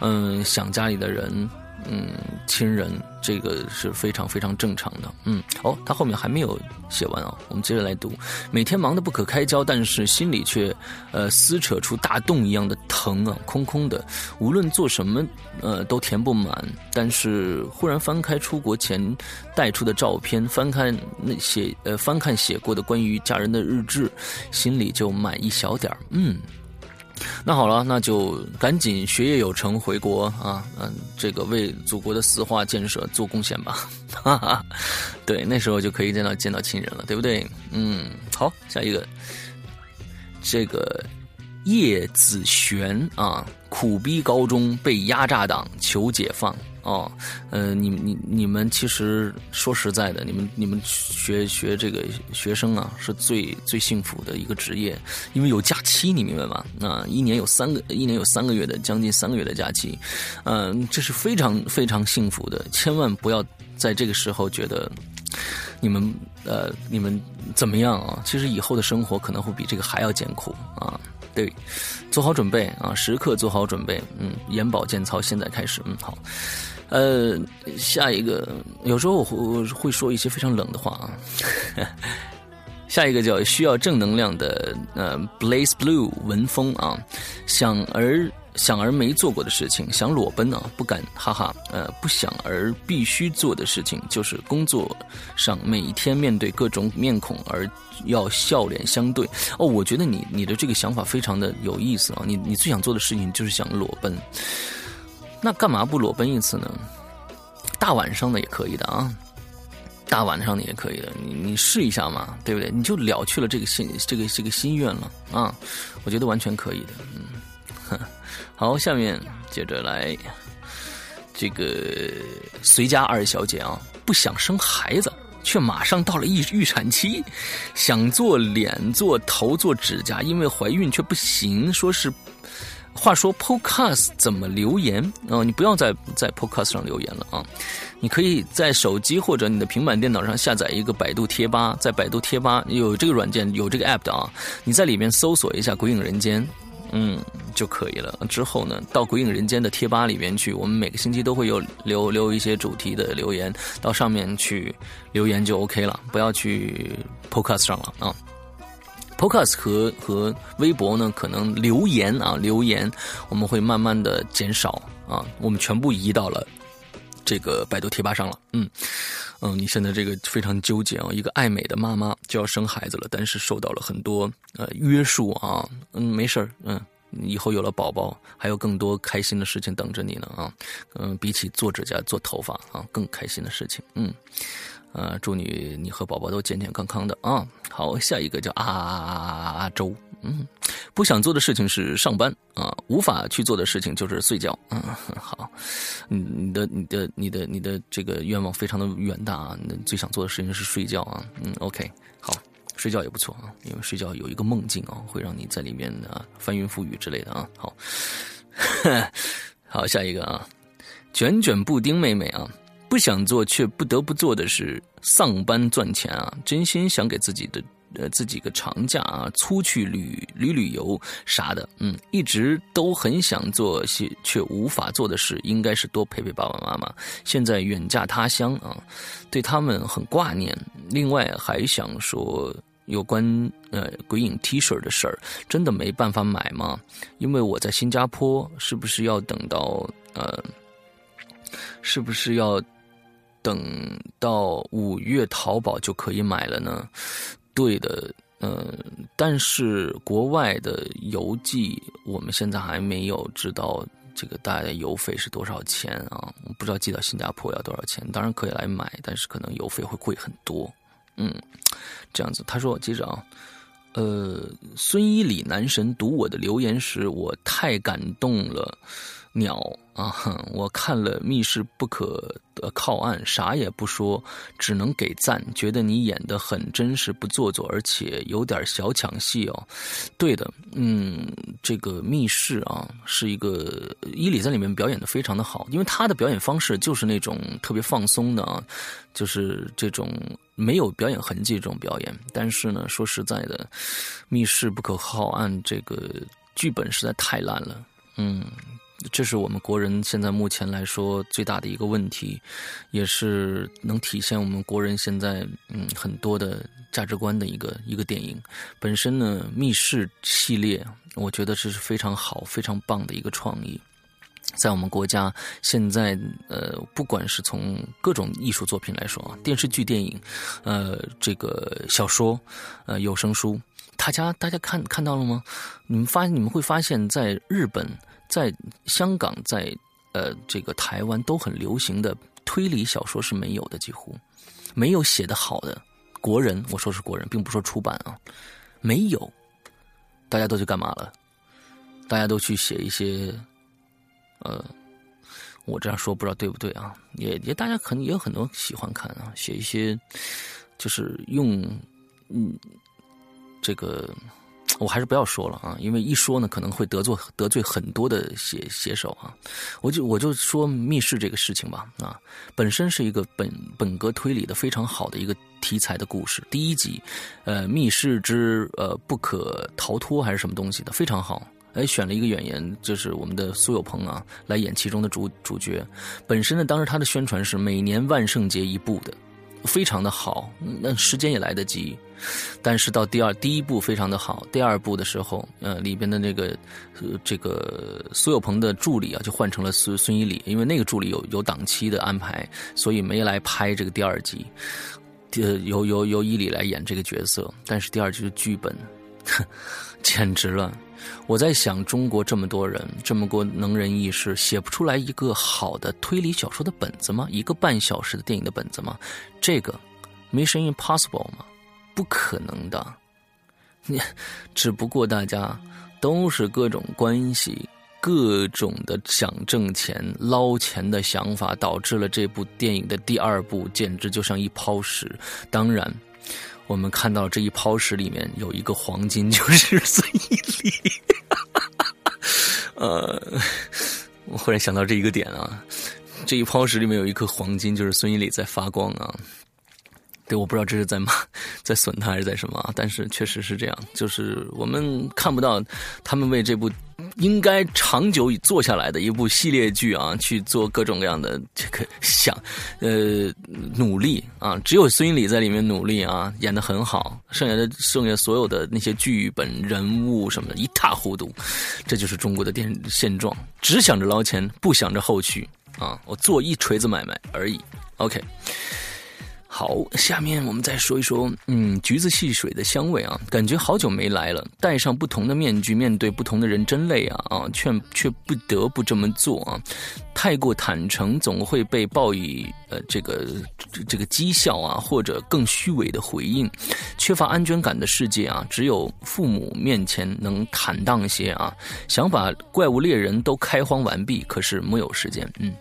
嗯，想家里的人。嗯，亲人这个是非常非常正常的。嗯，哦，他后面还没有写完啊，我们接着来读。每天忙得不可开交，但是心里却呃撕扯出大洞一样的疼啊，空空的。无论做什么，呃，都填不满。但是忽然翻开出国前带出的照片，翻看那写呃翻看写过的关于家人的日志，心里就满一小点儿。嗯。那好了，那就赶紧学业有成，回国啊，嗯，这个为祖国的四化建设做贡献吧，哈哈，对，那时候就可以见到见到亲人了，对不对？嗯，好，下一个，这个叶子璇啊，苦逼高中被压榨党求解放。哦，呃，你你你们其实说实在的，你们你们学学这个学生啊，是最最幸福的一个职业，因为有假期，你明白吗？那一年有三个，一年有三个月的，将近三个月的假期，嗯，这是非常非常幸福的，千万不要在这个时候觉得你们呃你们怎么样啊？其实以后的生活可能会比这个还要艰苦啊。对，做好准备啊，时刻做好准备。嗯，眼保健操现在开始。嗯，好。呃，下一个，有时候我会会说一些非常冷的话啊。*laughs* 下一个叫需要正能量的呃，Blaze Blue 文风啊，想而想而没做过的事情，想裸奔啊，不敢，哈哈，呃，不想而必须做的事情，就是工作上每天面对各种面孔而要笑脸相对。哦，我觉得你你的这个想法非常的有意思啊，你你最想做的事情就是想裸奔，那干嘛不裸奔一次呢？大晚上的也可以的啊。大晚上的也可以的，你你试一下嘛，对不对？你就了却了这个心这个这个心愿了啊，我觉得完全可以的，嗯，*laughs* 好，下面接着来，这个随家二小姐啊，不想生孩子，却马上到了预预产期，想做脸、做头、做指甲，因为怀孕却不行，说是。话说 Podcast 怎么留言啊？你不要在在 Podcast 上留言了啊！你可以在手机或者你的平板电脑上下载一个百度贴吧，在百度贴吧有这个软件有这个 app 的啊，你在里面搜索一下《鬼影人间》，嗯就可以了。之后呢，到《鬼影人间》的贴吧里面去，我们每个星期都会有留留一些主题的留言，到上面去留言就 OK 了，不要去 Podcast 上了啊。Podcast 和和微博呢，可能留言啊留言，我们会慢慢的减少啊，我们全部移到了这个百度贴吧上了。嗯嗯，你现在这个非常纠结啊，一个爱美的妈妈就要生孩子了，但是受到了很多呃约束啊。嗯，没事儿，嗯，以后有了宝宝，还有更多开心的事情等着你呢啊。嗯，比起做指甲、做头发啊，更开心的事情。嗯。呃，祝你你和宝宝都健健康康的啊！好，下一个叫阿周，嗯，不想做的事情是上班啊，无法去做的事情就是睡觉。嗯，好，你你的你的你的你的这个愿望非常的远大啊！你最想做的事情是睡觉啊。嗯，OK，好，睡觉也不错啊，因为睡觉有一个梦境啊，会让你在里面啊翻云覆雨之类的啊。好，*laughs* 好，下一个啊，卷卷布丁妹妹啊。不想做却不得不做的是上班赚钱啊！真心想给自己的呃自己个长假啊，出去旅旅旅游啥的。嗯，一直都很想做些却无法做的事，应该是多陪陪爸爸妈妈。现在远嫁他乡啊，对他们很挂念。另外还想说有关呃鬼影 T 恤的事儿，真的没办法买吗？因为我在新加坡，是不是要等到呃，是不是要？等到五月淘宝就可以买了呢，对的，呃，但是国外的邮寄我们现在还没有知道这个大概邮费是多少钱啊？我不知道寄到新加坡要多少钱？当然可以来买，但是可能邮费会贵很多。嗯，这样子，他说，接着啊，呃，孙一礼男神读我的留言时，我太感动了。鸟啊！我看了《密室不可靠岸》，啥也不说，只能给赞，觉得你演的很真实，不做作，而且有点小抢戏哦。对的，嗯，这个密室啊，是一个伊里在里面表演的非常的好，因为他的表演方式就是那种特别放松的啊，就是这种没有表演痕迹这种表演。但是呢，说实在的，《密室不可靠岸》这个剧本实在太烂了，嗯。这是我们国人现在目前来说最大的一个问题，也是能体现我们国人现在嗯很多的价值观的一个一个电影。本身呢，密室系列我觉得这是非常好、非常棒的一个创意。在我们国家现在呃，不管是从各种艺术作品来说啊，电视剧、电影，呃，这个小说，呃，有声书，大家大家看看到了吗？你们发你们会发现在日本。在香港，在呃这个台湾都很流行的推理小说是没有的，几乎没有写的好的国人。我说是国人，并不说出版啊，没有。大家都去干嘛了？大家都去写一些，呃，我这样说不知道对不对啊？也也大家可能也有很多喜欢看啊，写一些就是用嗯这个。我还是不要说了啊，因为一说呢，可能会得罪得罪很多的写写手啊。我就我就说密室这个事情吧啊，本身是一个本本格推理的非常好的一个题材的故事。第一集，呃，密室之呃不可逃脱还是什么东西的，非常好。哎，选了一个演员，就是我们的苏有朋啊，来演其中的主主角。本身呢，当时他的宣传是每年万圣节一部的。非常的好，那时间也来得及。但是到第二第一部非常的好，第二部的时候，呃，里边的那个呃这个苏有朋的助理啊，就换成了孙孙一礼，因为那个助理有有档期的安排，所以没来拍这个第二集。呃，由由由伊里来演这个角色，但是第二集的剧本，*laughs* 简直了！我在想，中国这么多人，这么多能人异士，写不出来一个好的推理小说的本子吗？一个半小时的电影的本子吗？这个 Mission Impossible 吗？不可能的，你 *laughs* 只不过大家都是各种关系、各种的想挣钱、捞钱的想法，导致了这部电影的第二部简直就像一泡屎。当然，我们看到这一抛石里面有一个黄金，就是 *laughs* 孙一礼。呃，我忽然想到这一个点啊，这一抛石里面有一颗黄金，就是孙一礼在发光啊。对，我不知道这是在骂、在损他还是在什么啊，但是确实是这样。就是我们看不到他们为这部应该长久做下来的一部系列剧啊，去做各种各样的这个想呃努力啊。只有孙俪在里面努力啊，演的很好，剩下的剩下所有的那些剧本、人物什么的一塌糊涂。这就是中国的电现状，只想着捞钱，不想着后续啊。我做一锤子买卖而已。OK。好，下面我们再说一说，嗯，橘子汽水的香味啊，感觉好久没来了。戴上不同的面具，面对不同的人，真累啊啊，却却不得不这么做啊。太过坦诚，总会被报以呃这个这个讥笑啊，或者更虚伪的回应。缺乏安全感的世界啊，只有父母面前能坦荡些啊。想把怪物猎人都开荒完毕，可是没有时间，嗯。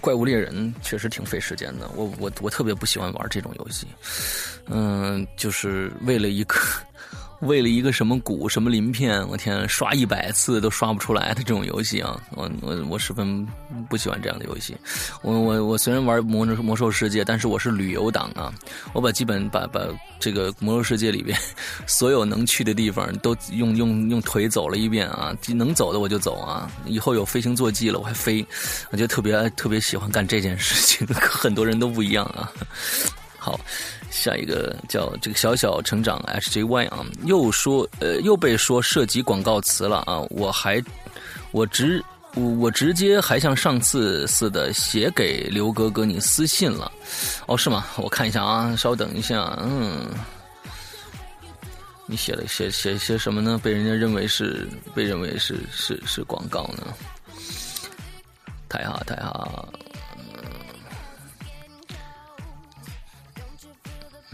怪物猎人确实挺费时间的，我我我特别不喜欢玩这种游戏，嗯，就是为了一个为了一个什么鼓什么鳞片，我天，刷一百次都刷不出来的这种游戏啊，我我我十分不喜欢这样的游戏。我我我虽然玩魔魔兽世界，但是我是旅游党啊，我把基本把把这个魔兽世界里边 *laughs* 所有能去的地方都用用用腿走了一遍啊，能走的我就走啊。以后有飞行坐骑了，我还飞，我觉得特别特别喜欢干这件事情，*laughs* 很多人都不一样啊。好。下一个叫这个小小成长 HJY 啊，又说呃又被说涉及广告词了啊！我还我直我我直接还像上次似的写给刘哥哥你私信了哦是吗？我看一下啊，稍等一下，嗯，你写了写写写什么呢？被人家认为是被认为是是是广告呢？太好太好。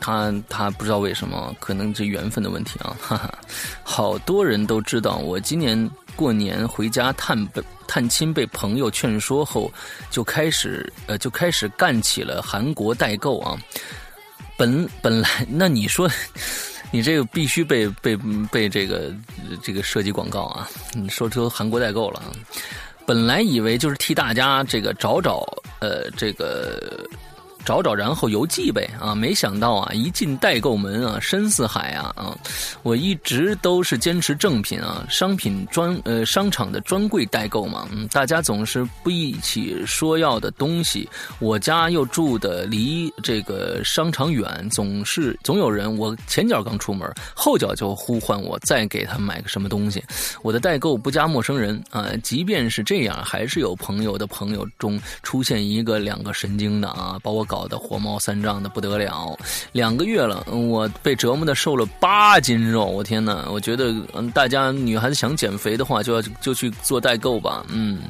他他不知道为什么，可能这缘分的问题啊，哈哈。好多人都知道，我今年过年回家探探亲，被朋友劝说后，就开始呃就开始干起了韩国代购啊。本本来那你说，你这个必须被被被这个这个涉及广告啊，你说出韩国代购了啊。本来以为就是替大家这个找找，呃，这个。找找，然后邮寄呗啊！没想到啊，一进代购门啊，深似海啊啊！我一直都是坚持正品啊，商品专呃商场的专柜代购嘛。嗯，大家总是不一起说要的东西，我家又住的离这个商场远，总是总有人我前脚刚出门，后脚就呼唤我再给他买个什么东西。我的代购不加陌生人啊，即便是这样，还是有朋友的朋友中出现一个两个神经的啊，把我。搞得火冒三丈的不得了，两个月了，我被折磨的瘦了八斤肉，我天哪！我觉得，嗯，大家女孩子想减肥的话，就要就去做代购吧，嗯。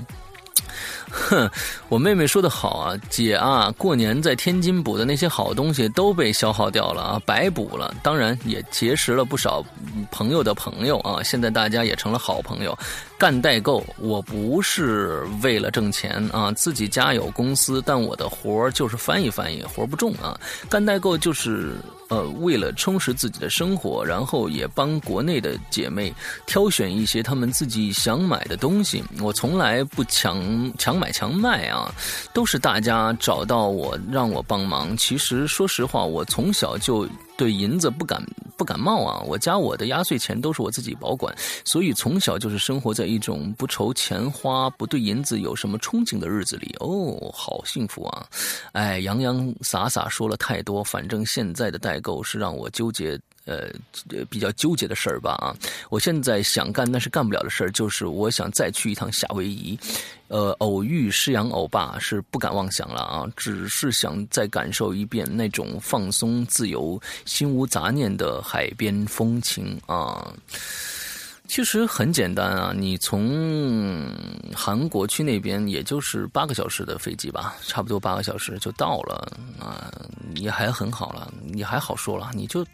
哼，我妹妹说的好啊，姐啊，过年在天津补的那些好东西都被消耗掉了啊，白补了。当然也结识了不少朋友的朋友啊，现在大家也成了好朋友。干代购，我不是为了挣钱啊，自己家有公司，但我的活儿就是翻译翻译，活儿不重啊。干代购就是呃，为了充实自己的生活，然后也帮国内的姐妹挑选一些她们自己想买的东西。我从来不强强买强卖啊，都是大家找到我让我帮忙。其实说实话，我从小就。对银子不感不感冒啊！我家我的压岁钱都是我自己保管，所以从小就是生活在一种不愁钱花、不对银子有什么憧憬的日子里。哦，好幸福啊！哎，洋洋洒洒说了太多，反正现在的代购是让我纠结。呃，比较纠结的事儿吧啊！我现在想干但是干不了的事儿，就是我想再去一趟夏威夷，呃，偶遇释阳欧巴是不敢妄想了啊！只是想再感受一遍那种放松、自由、心无杂念的海边风情啊！其实很简单啊，你从韩国去那边也就是八个小时的飞机吧，差不多八个小时就到了啊，也还很好了，你还好说了，你就。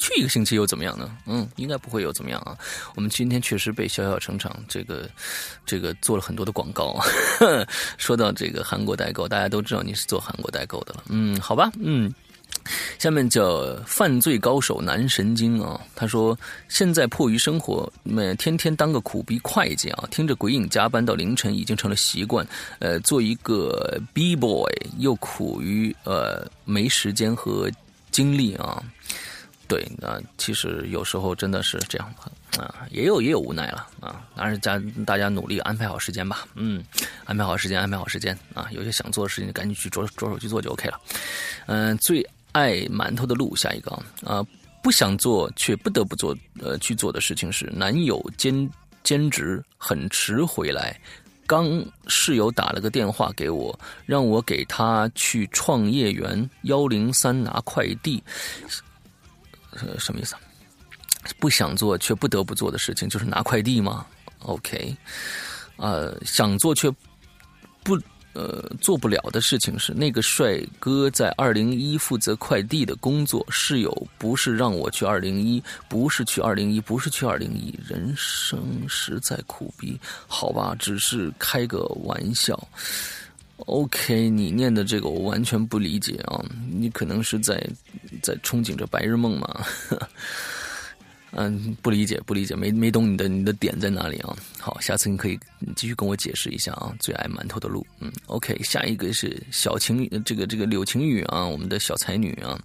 去一个星期又怎么样呢？嗯，应该不会有怎么样啊。我们今天确实被小小成长这个这个做了很多的广告。*laughs* 说到这个韩国代购，大家都知道你是做韩国代购的了。嗯，好吧，嗯。下面叫犯罪高手男神经啊，他说现在迫于生活，每天天当个苦逼会计啊，听着鬼影加班到凌晨已经成了习惯。呃，做一个 B boy 又苦于呃没时间和精力啊。对，那其实有时候真的是这样啊，也有也有无奈了啊。当然，家大家努力安排好时间吧，嗯，安排好时间，安排好时间啊。有些想做的事情，赶紧去着着手去做就 OK 了。嗯，最爱馒头的路，下一个啊，不想做却不得不做呃去做的事情是，男友兼兼职很迟回来，刚室友打了个电话给我，让我给他去创业园幺零三拿快递。什么意思？不想做却不得不做的事情，就是拿快递吗？OK，呃，想做却不呃做不了的事情是，那个帅哥在二零一负责快递的工作，室友不是让我去二零一，不是去二零一，不是去二零一，人生实在苦逼，好吧，只是开个玩笑。OK，你念的这个我完全不理解啊！你可能是在在憧憬着白日梦嘛？*laughs* 嗯，不理解，不理解，没没懂你的你的点在哪里啊？好，下次你可以继续跟我解释一下啊。最爱馒头的路，嗯，OK，下一个是小晴，这个这个柳晴雨啊，我们的小才女啊，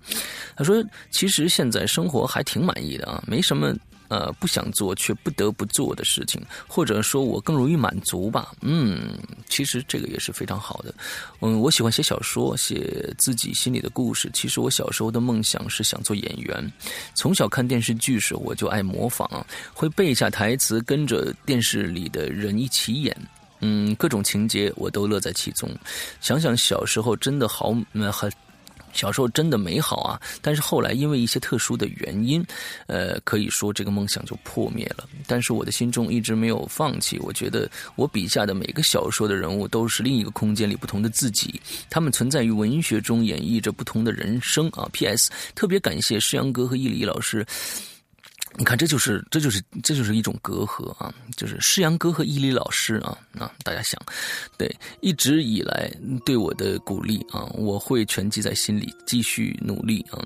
她说其实现在生活还挺满意的啊，没什么。呃，不想做却不得不做的事情，或者说我更容易满足吧。嗯，其实这个也是非常好的。嗯，我喜欢写小说，写自己心里的故事。其实我小时候的梦想是想做演员，从小看电视剧时我就爱模仿，会背下台词，跟着电视里的人一起演。嗯，各种情节我都乐在其中。想想小时候真的好，嗯，很。小时候真的美好啊，但是后来因为一些特殊的原因，呃，可以说这个梦想就破灭了。但是我的心中一直没有放弃。我觉得我笔下的每个小说的人物都是另一个空间里不同的自己，他们存在于文学中，演绎着不同的人生啊。P.S. 特别感谢诗阳哥和易礼老师。你看，这就是这就是这就是一种隔阂啊！就是诗阳哥和伊犁老师啊，啊，大家想，对，一直以来对我的鼓励啊，我会全记在心里，继续努力啊！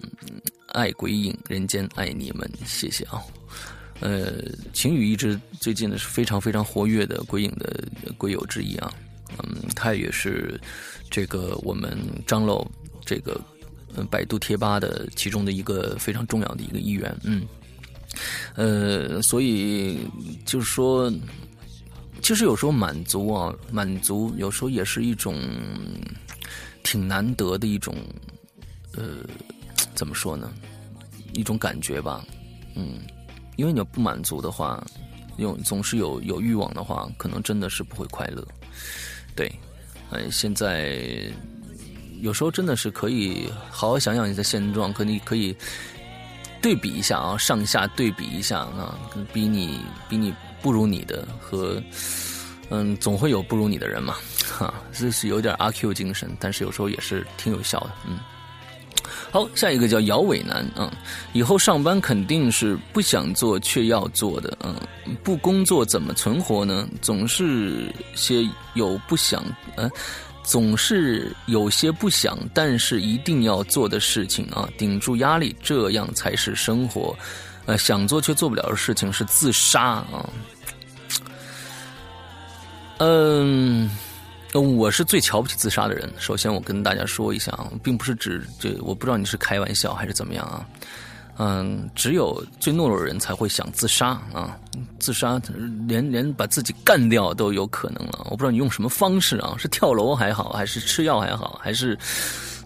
爱鬼影人间，爱你们，谢谢啊！呃，晴雨一直最近呢是非常非常活跃的鬼影的鬼友之一啊，嗯，他也是这个我们张老这个百度贴吧的其中的一个非常重要的一个一员，嗯。呃，所以就是说，其实有时候满足啊，满足有时候也是一种挺难得的一种，呃，怎么说呢？一种感觉吧，嗯，因为你要不满足的话，有总是有有欲望的话，可能真的是不会快乐。对，呃，现在有时候真的是可以好好想想你的现状，可你可以。对比一下啊，上下对比一下啊，比你比你不如你的和，嗯，总会有不如你的人嘛，哈，这是有点阿 Q 精神，但是有时候也是挺有效的，嗯。好，下一个叫姚伟南啊，以后上班肯定是不想做却要做的，嗯，不工作怎么存活呢？总是些有不想，嗯，总是有些不想，但是一定要做的事情啊，顶住压力，这样才是生活。呃，想做却做不了的事情是自杀啊。嗯。我是最瞧不起自杀的人。首先，我跟大家说一下啊，并不是指这，我不知道你是开玩笑还是怎么样啊。嗯，只有最懦弱的人才会想自杀啊，自杀连连把自己干掉都有可能了。我不知道你用什么方式啊，是跳楼还好，还是吃药还好，还是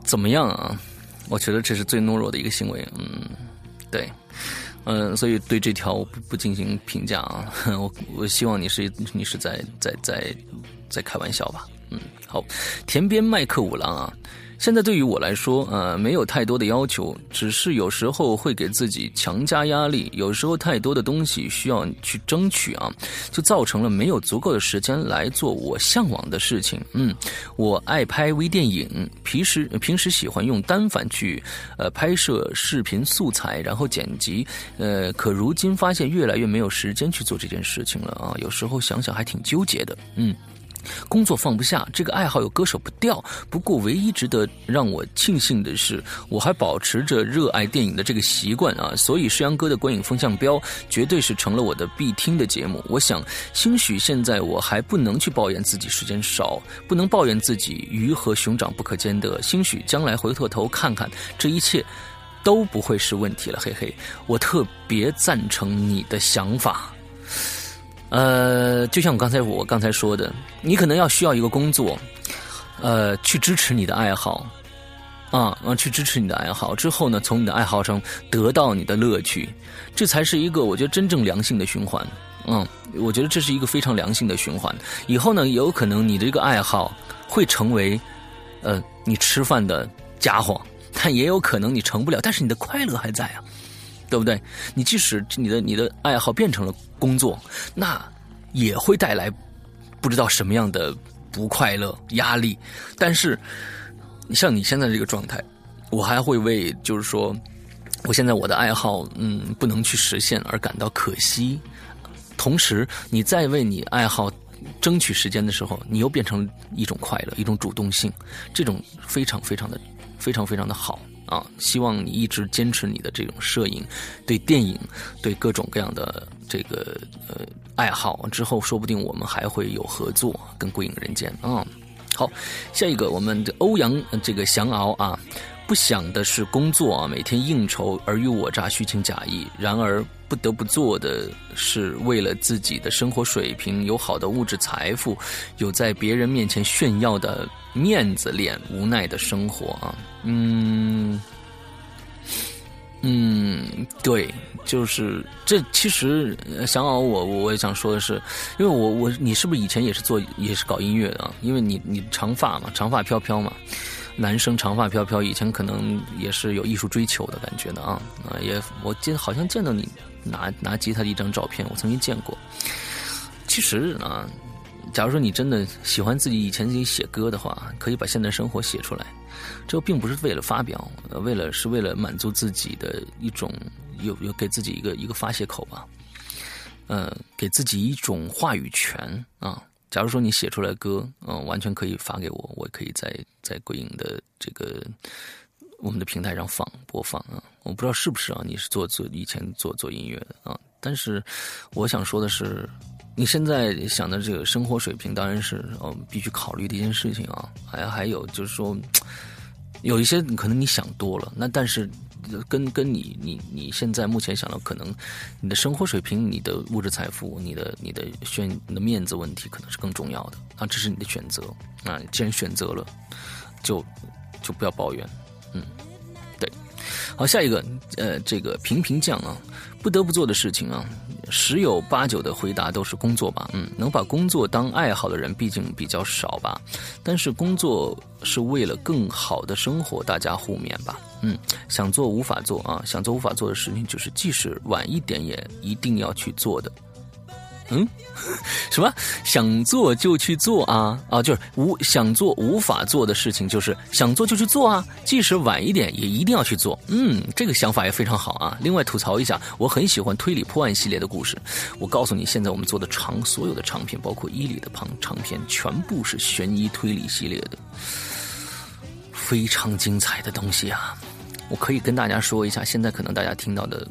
怎么样啊？我觉得这是最懦弱的一个行为。嗯，对，嗯，所以对这条我不不进行评价啊。*laughs* 我我希望你是你是在在在在开玩笑吧。嗯，好，田边麦克五郎啊，现在对于我来说，呃，没有太多的要求，只是有时候会给自己强加压力，有时候太多的东西需要去争取啊，就造成了没有足够的时间来做我向往的事情。嗯，我爱拍微电影，平时平时喜欢用单反去呃拍摄视频素材，然后剪辑，呃，可如今发现越来越没有时间去做这件事情了啊，有时候想想还挺纠结的，嗯。工作放不下，这个爱好又割舍不掉。不过，唯一值得让我庆幸的是，我还保持着热爱电影的这个习惯啊。所以，诗阳哥的观影风向标绝对是成了我的必听的节目。我想，兴许现在我还不能去抱怨自己时间少，不能抱怨自己鱼和熊掌不可兼得。兴许将来回过头看看，这一切都不会是问题了。嘿嘿，我特别赞成你的想法。呃，就像我刚才我刚才说的，你可能要需要一个工作，呃，去支持你的爱好，啊啊，去支持你的爱好之后呢，从你的爱好上得到你的乐趣，这才是一个我觉得真正良性的循环。嗯，我觉得这是一个非常良性的循环。以后呢，有可能你的这个爱好会成为，呃，你吃饭的家伙，但也有可能你成不了，但是你的快乐还在啊。对不对？你即使你的你的爱好变成了工作，那也会带来不知道什么样的不快乐、压力。但是，像你现在这个状态，我还会为就是说，我现在我的爱好嗯不能去实现而感到可惜。同时，你在为你爱好争取时间的时候，你又变成一种快乐、一种主动性，这种非常非常的非常非常的好。啊，希望你一直坚持你的这种摄影，对电影，对各种各样的这个呃爱好。之后说不定我们还会有合作，跟《归影人间》啊。好，下一个我们的欧阳这个祥敖啊，不想的是工作啊，每天应酬尔虞我诈，虚情假意。然而不得不做的是，为了自己的生活水平，有好的物质财富，有在别人面前炫耀的面子脸，无奈的生活啊。嗯，嗯，对，就是这。其实，想好我，我也想说的是，因为我我你是不是以前也是做也是搞音乐的啊？因为你你长发嘛，长发飘飘嘛，男生长发飘飘，以前可能也是有艺术追求的感觉的啊啊！也我见好像见到你拿拿吉他的一张照片，我曾经见过。其实啊，假如说你真的喜欢自己以前自己写歌的话，可以把现在生活写出来。这并不是为了发表，为了是为了满足自己的一种有有给自己一个一个发泄口吧，呃，给自己一种话语权啊。假如说你写出来歌，嗯，完全可以发给我，我可以在在鬼影的这个我们的平台上放播放啊。我不知道是不是啊？你是做做以前做做音乐的啊？但是我想说的是，你现在想的这个生活水平，当然是呃必须考虑的一件事情啊。还还有就是说。有一些可能你想多了，那但是跟跟你你你现在目前想到可能你的生活水平、你的物质财富、你的你的炫你的面子问题可能是更重要的啊，这是你的选择啊，既然选择了，就就不要抱怨，嗯，对，好，下一个呃，这个平平酱啊。不得不做的事情啊，十有八九的回答都是工作吧。嗯，能把工作当爱好的人毕竟比较少吧。但是工作是为了更好的生活，大家互勉吧。嗯，想做无法做啊，想做无法做的事情，就是即使晚一点也一定要去做的。嗯，*laughs* 什么想做就去做啊啊，就是无想做无法做的事情，就是想做就去做啊，即使晚一点也一定要去做。嗯，这个想法也非常好啊。另外吐槽一下，我很喜欢推理破案系列的故事。我告诉你，现在我们做的长所有的长片，包括伊里的旁长片，全部是悬疑推理系列的，非常精彩的东西啊。我可以跟大家说一下，现在可能大家听到的。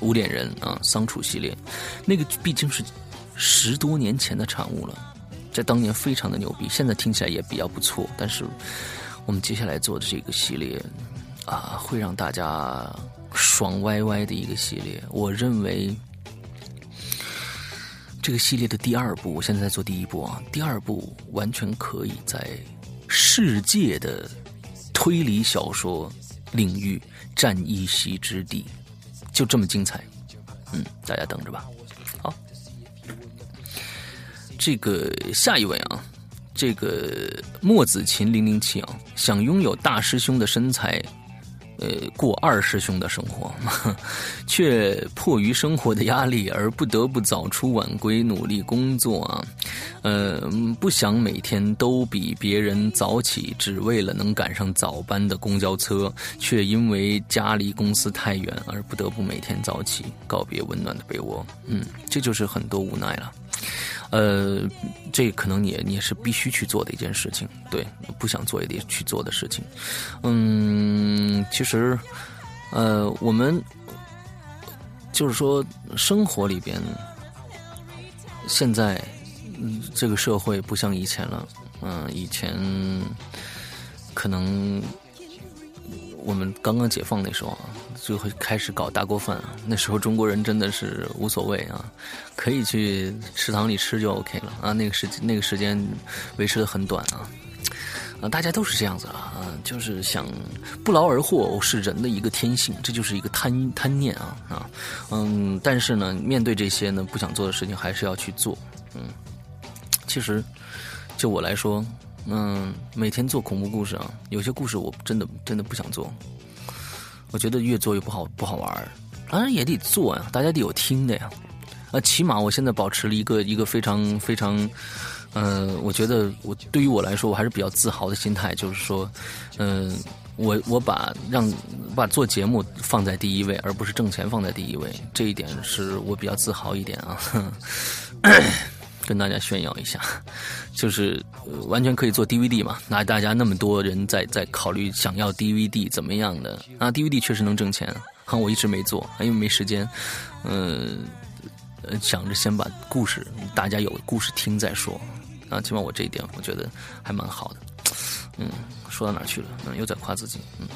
无脸人啊，桑楚系列，那个毕竟是十多年前的产物了，在当年非常的牛逼，现在听起来也比较不错。但是我们接下来做的这个系列啊，会让大家爽歪歪的一个系列。我认为这个系列的第二部，我现在在做第一部啊，第二部完全可以在世界的推理小说领域占一席之地。就这么精彩，嗯，大家等着吧。好，这个下一位啊，这个墨子琴零零七啊，想拥有大师兄的身材。呃，过二师兄的生活，*laughs* 却迫于生活的压力而不得不早出晚归努力工作啊。呃，不想每天都比别人早起，只为了能赶上早班的公交车，却因为家离公司太远而不得不每天早起，告别温暖的被窝。嗯，这就是很多无奈了。呃，这可能你你是必须去做的一件事情，对，不想做也得去做的事情。嗯，其实，呃，我们就是说，生活里边，现在嗯这个社会不像以前了。嗯，以前可能。我们刚刚解放那时候啊，就会开始搞大锅饭啊。那时候中国人真的是无所谓啊，可以去食堂里吃就 OK 了啊。那个时那个时间维持的很短啊，啊，大家都是这样子啊，就是想不劳而获是人的一个天性，这就是一个贪贪念啊啊，嗯，但是呢，面对这些呢不想做的事情，还是要去做。嗯，其实就我来说。嗯，每天做恐怖故事啊，有些故事我真的真的不想做，我觉得越做越不好不好玩当然也得做呀，大家得有听的呀。啊，起码我现在保持了一个一个非常非常，嗯，我觉得我对于我来说我还是比较自豪的心态，就是说，嗯，我我把让把做节目放在第一位，而不是挣钱放在第一位，这一点是我比较自豪一点啊。*coughs* 跟大家炫耀一下，*laughs* 就是完全可以做 DVD 嘛？那大家那么多人在在考虑想要 DVD 怎么样的啊？DVD 确实能挣钱，哼，我一直没做，因为没时间。嗯，想着先把故事大家有故事听再说啊。起码我这一点我觉得还蛮好的。嗯，说到哪去了？嗯，又在夸自己。嗯。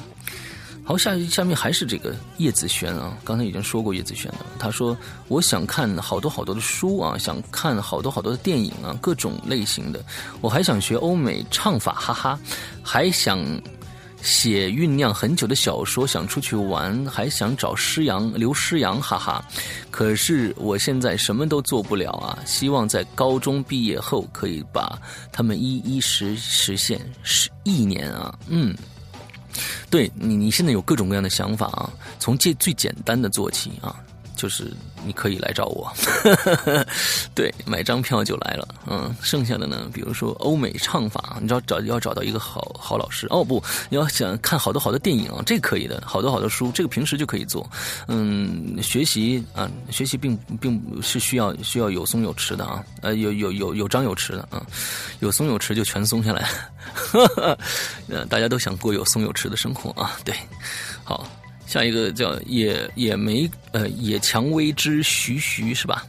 好，下下面还是这个叶子轩啊，刚才已经说过叶子轩了。他说：“我想看好多好多的书啊，想看好多好多的电影啊，各种类型的。我还想学欧美唱法，哈哈，还想写酝酿很久的小说，想出去玩，还想找诗阳刘诗阳，哈哈。可是我现在什么都做不了啊！希望在高中毕业后可以把他们一一实实现，是一年啊，嗯。”对你，你现在有各种各样的想法啊，从最最简单的做起啊。就是你可以来找我，*laughs* 对，买张票就来了。嗯，剩下的呢，比如说欧美唱法，你知道找要找到一个好好老师哦。不，你要想看好多好多电影，这可以的。好多好多书，这个平时就可以做。嗯，学习啊，学习并并不是需要需要有松有弛的啊，呃，有有有有张有弛的啊，有松有弛就全松下来。*laughs* 呃，大家都想过有松有弛的生活啊，对，好。下一个叫野野梅，呃，野蔷薇之徐徐是吧？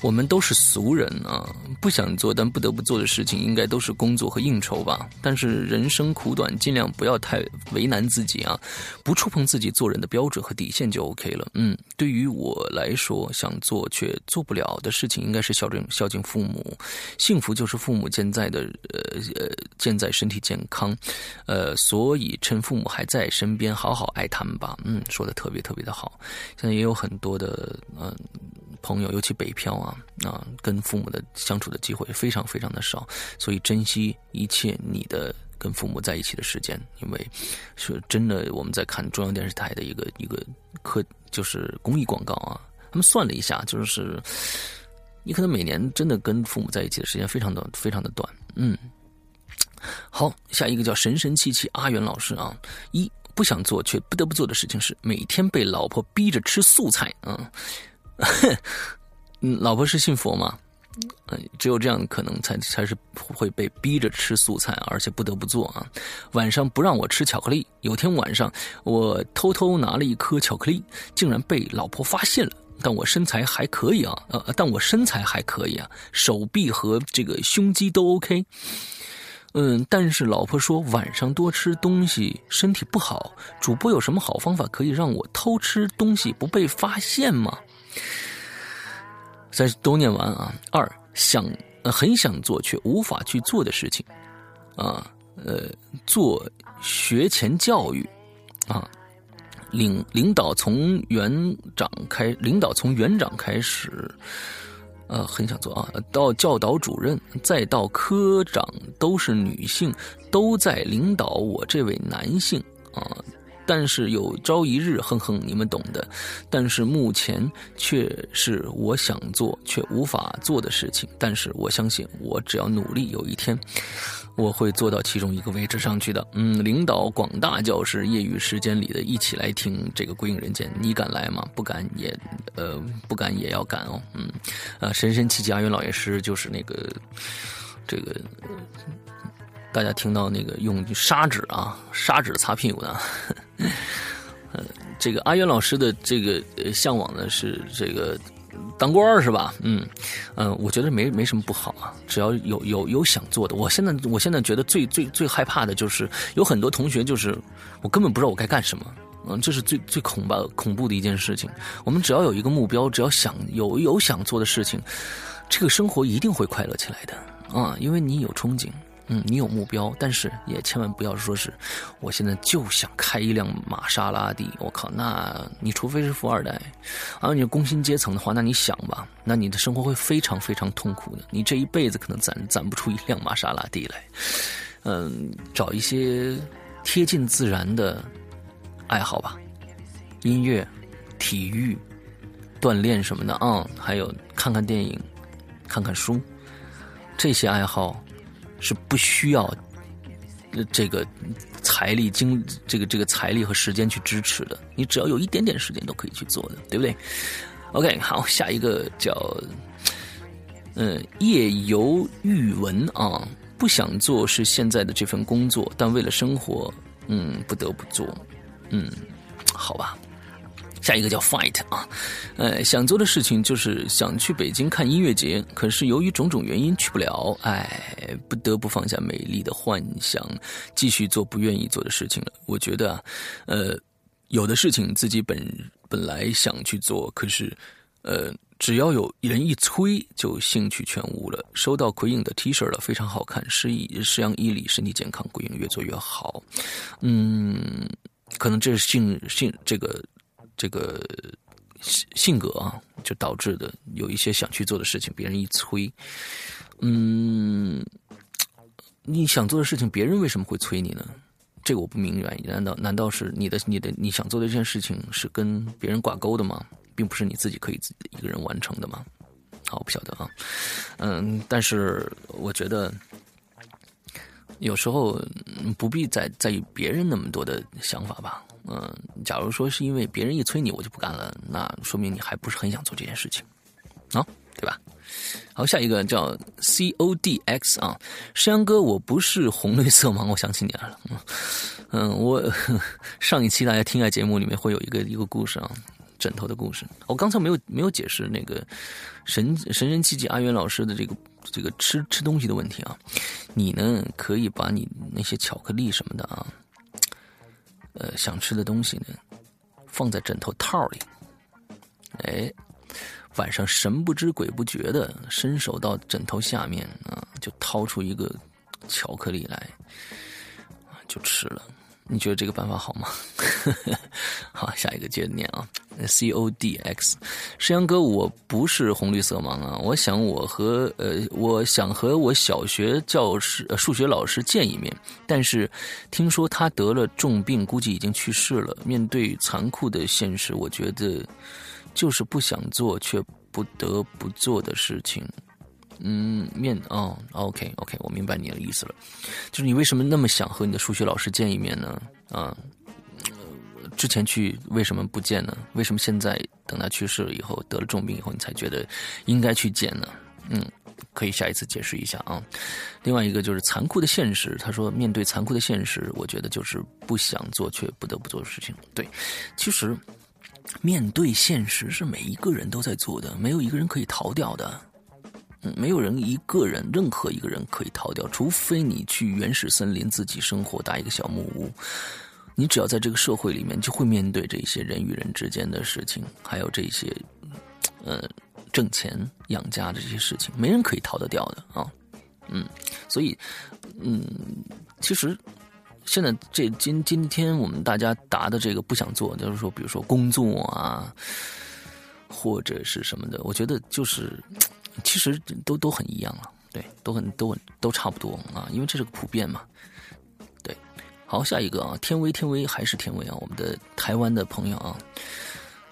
我们都是俗人啊，不想做但不得不做的事情，应该都是工作和应酬吧。但是人生苦短，尽量不要太为难自己啊，不触碰自己做人的标准和底线就 OK 了。嗯，对于我来说，想做却做不了的事情，应该是孝敬孝敬父母。幸福就是父母健在的，呃呃，健在身体健康，呃，所以趁父母还在身边，好好爱他们吧。嗯，说的特别特别的好。现在也有很多的，嗯。朋友，尤其北漂啊，啊，跟父母的相处的机会非常非常的少，所以珍惜一切你的跟父母在一起的时间，因为是真的。我们在看中央电视台的一个一个科，就是公益广告啊，他们算了一下，就是你可能每年真的跟父母在一起的时间非常的非常的短。嗯，好，下一个叫神神气气阿元老师啊，一不想做却不得不做的事情是每天被老婆逼着吃素菜啊。*laughs* 老婆是信佛吗？嗯，只有这样可能才才是会被逼着吃素菜，而且不得不做啊。晚上不让我吃巧克力，有天晚上我偷偷拿了一颗巧克力，竟然被老婆发现了。但我身材还可以啊，呃，但我身材还可以啊，手臂和这个胸肌都 OK。嗯，但是老婆说晚上多吃东西身体不好。主播有什么好方法可以让我偷吃东西不被发现吗？再都念完啊。二想很想做却无法去做的事情，啊，呃，做学前教育，啊，领领导从园长开，领导从园长开始，呃，很想做啊，到教导主任，再到科长，都是女性，都在领导我这位男性啊。但是有朝一日，哼哼，你们懂的。但是目前却是我想做却无法做的事情。但是我相信，我只要努力，有一天我会做到其中一个位置上去的。嗯，领导广大教师业余时间里的一起来听这个《归隐人间》，你敢来吗？不敢也，呃，不敢也要敢哦。嗯，啊，神神奇奇阿云老爷师就是那个这个。大家听到那个用砂纸啊，砂纸擦屁股的，*laughs* 呃，这个阿元老师的这个向往的是这个当官是吧？嗯，嗯，我觉得没没什么不好啊，只要有有有想做的。我现在我现在觉得最最最害怕的就是有很多同学就是我根本不知道我该干什么，嗯，这是最最恐怖恐怖的一件事情。我们只要有一个目标，只要想有有想做的事情，这个生活一定会快乐起来的啊，因为你有憧憬。嗯，你有目标，但是也千万不要说是，我现在就想开一辆玛莎拉蒂。我靠，那你除非是富二代，啊，你工薪阶层的话，那你想吧，那你的生活会非常非常痛苦的。你这一辈子可能攒攒不出一辆玛莎拉蒂来。嗯，找一些贴近自然的爱好吧，音乐、体育、锻炼什么的啊，还有看看电影、看看书，这些爱好。是不需要这个财力、精这个这个财力和时间去支持的。你只要有一点点时间，都可以去做的，对不对？OK，好，下一个叫嗯夜游玉文啊，不想做是现在的这份工作，但为了生活，嗯，不得不做，嗯，好吧。下一个叫 fight 啊，呃，想做的事情就是想去北京看音乐节，可是由于种种原因去不了，哎，不得不放下美丽的幻想，继续做不愿意做的事情了。我觉得啊，呃，有的事情自己本本来想去做，可是，呃，只要有人一催，就兴趣全无了。收到鬼影的 T 恤了，非常好看，诗意诗阳伊里，身体健康，鬼影越做越好。嗯，可能这是性性这个。这个性性格啊，就导致的有一些想去做的事情，别人一催，嗯，你想做的事情，别人为什么会催你呢？这个我不明白。难道难道是你的你的你想做的这件事情是跟别人挂钩的吗？并不是你自己可以自己一个人完成的吗？好，我不晓得啊。嗯，但是我觉得有时候不必在在意别人那么多的想法吧。嗯，假如说是因为别人一催你，我就不干了，那说明你还不是很想做这件事情，啊，对吧？好，下一个叫 C O D X 啊，山羊哥，我不是红绿色盲，我想起你来了。嗯，我上一期大家听下节目里面会有一个一个故事啊，枕头的故事。我刚才没有没有解释那个神神神奇奇阿元老师的这个这个吃吃东西的问题啊，你呢可以把你那些巧克力什么的啊。呃，想吃的东西呢，放在枕头套里。哎，晚上神不知鬼不觉的伸手到枕头下面啊，就掏出一个巧克力来，啊就吃了。你觉得这个办法好吗？*laughs* 好，下一个接着念啊。C O D X，石阳哥，我不是红绿色盲啊，我想我和呃，我想和我小学教师、呃、数学老师见一面，但是听说他得了重病，估计已经去世了。面对残酷的现实，我觉得就是不想做却不得不做的事情。嗯，面哦，OK OK，我明白你的意思了，就是你为什么那么想和你的数学老师见一面呢？啊。之前去为什么不见呢？为什么现在等他去世了以后得了重病以后你才觉得应该去见呢？嗯，可以下一次解释一下啊。另外一个就是残酷的现实，他说面对残酷的现实，我觉得就是不想做却不得不做的事情。对，其实面对现实是每一个人都在做的，没有一个人可以逃掉的。嗯，没有人一个人任何一个人可以逃掉，除非你去原始森林自己生活，搭一个小木屋。你只要在这个社会里面，就会面对这些人与人之间的事情，还有这些，呃，挣钱养家的这些事情，没人可以逃得掉的啊。嗯，所以，嗯，其实现在这今今天我们大家答的这个不想做，就是说，比如说工作啊，或者是什么的，我觉得就是其实都都很一样了，对，都很都很都差不多啊，因为这是个普遍嘛。对好，下一个啊，天威天威还是天威啊，我们的台湾的朋友啊，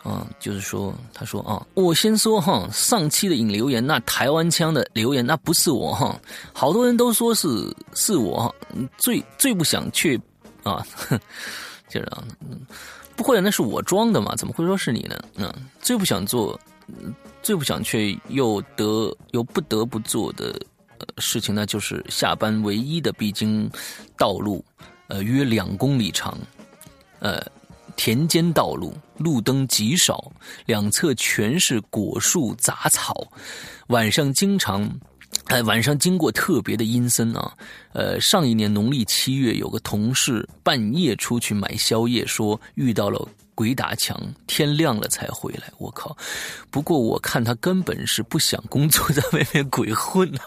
啊，就是说，他说啊，我先说哈，上期的引留言那台湾腔的留言那不是我哈，好多人都说是是我，最最不想去啊，*laughs* 就是啊，不会那是我装的嘛，怎么会说是你呢？嗯，最不想做，最不想却又得又不得不做的事情，那就是下班唯一的必经道路。呃，约两公里长，呃，田间道路，路灯极少，两侧全是果树杂草，晚上经常，哎，晚上经过特别的阴森啊。呃，上一年农历七月，有个同事半夜出去买宵夜，说遇到了鬼打墙，天亮了才回来。我靠！不过我看他根本是不想工作，在外面鬼混。*laughs*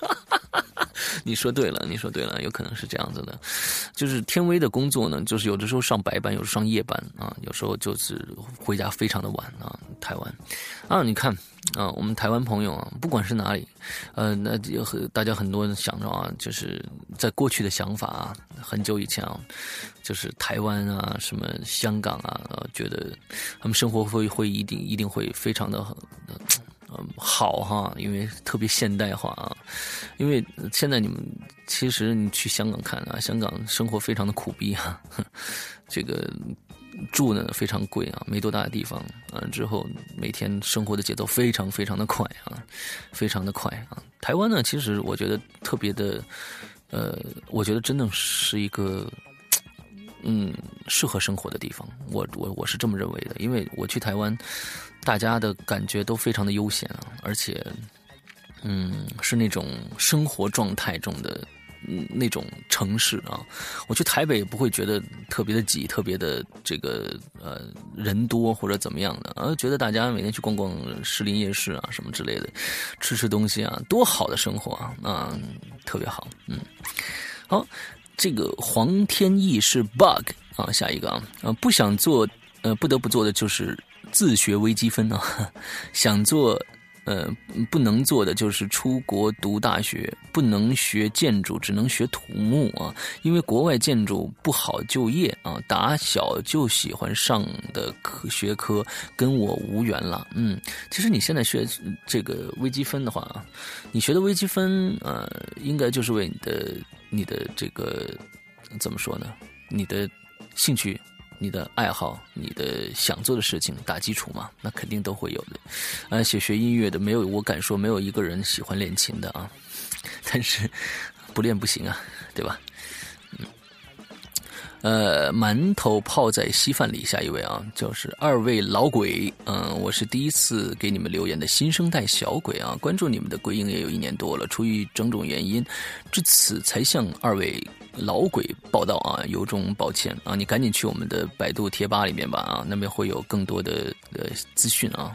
你说对了，你说对了，有可能是这样子的，就是天威的工作呢，就是有的时候上白班，有时上夜班啊，有时候就是回家非常的晚啊。台湾啊，你看啊，我们台湾朋友啊，不管是哪里，呃，那有很大家很多人想着啊，就是在过去的想法啊，很久以前啊，就是台湾啊，什么香港啊，觉得他们生活会会一定一定会非常的。嗯，好哈，因为特别现代化啊。因为现在你们其实你去香港看啊，香港生活非常的苦逼啊，*laughs* 这个住呢非常贵啊，没多大的地方啊。之后每天生活的节奏非常非常的快啊，非常的快啊。台湾呢，其实我觉得特别的，呃，我觉得真的是一个嗯适合生活的地方。我我我是这么认为的，因为我去台湾。大家的感觉都非常的悠闲啊，而且，嗯，是那种生活状态中的嗯那种城市啊。我去台北不会觉得特别的挤，特别的这个呃人多或者怎么样的，而觉得大家每天去逛逛士林夜市啊什么之类的，吃吃东西啊，多好的生活啊，啊，特别好。嗯，好，这个黄天意是 bug 啊，下一个啊，呃，不想做呃不得不做的就是。自学微积分啊，*laughs* 想做，呃，不能做的就是出国读大学，不能学建筑，只能学土木啊，因为国外建筑不好就业啊。打小就喜欢上的科学科跟我无缘了。嗯，其实你现在学这个微积分的话啊，你学的微积分，呃，应该就是为你的你的这个怎么说呢？你的兴趣。你的爱好，你的想做的事情打基础嘛，那肯定都会有的。而且学音乐的，没有我敢说没有一个人喜欢练琴的啊。但是不练不行啊，对吧？呃，馒头泡在稀饭里。下一位啊，就是二位老鬼。嗯，我是第一次给你们留言的新生代小鬼啊，关注你们的鬼影也有一年多了，出于种种原因，至此才向二位。老鬼报道啊，由衷抱歉啊！你赶紧去我们的百度贴吧里面吧啊，那边会有更多的呃资讯啊。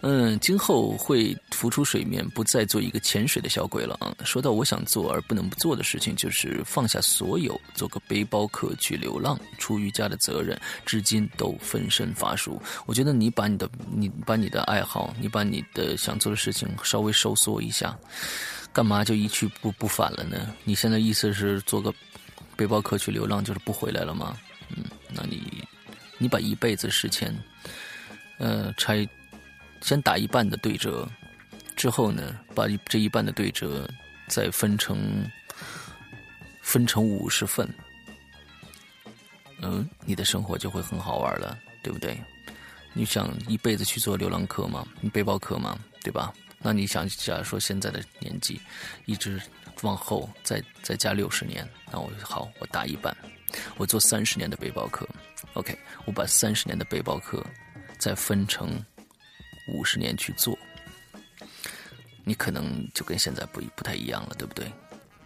嗯，今后会浮出水面，不再做一个潜水的小鬼了啊。说到我想做而不能不做的事情，就是放下所有，做个背包客去流浪。出瑜伽的责任，至今都分身乏术。我觉得你把你的你把你的爱好，你把你的想做的事情稍微收缩一下，干嘛就一去不不返了呢？你现在意思是做个背包客去流浪，就是不回来了吗？嗯，那你你把一辈子时间，呃，拆。先打一半的对折，之后呢，把这一半的对折再分成分成五十份，嗯，你的生活就会很好玩了，对不对？你想一辈子去做流浪客吗？背包客吗？对吧？那你想，假如说现在的年纪，一直往后再再加六十年，那我好，我打一半，我做三十年的背包客，OK，我把三十年的背包客再分成。五十年去做，你可能就跟现在不不太一样了，对不对？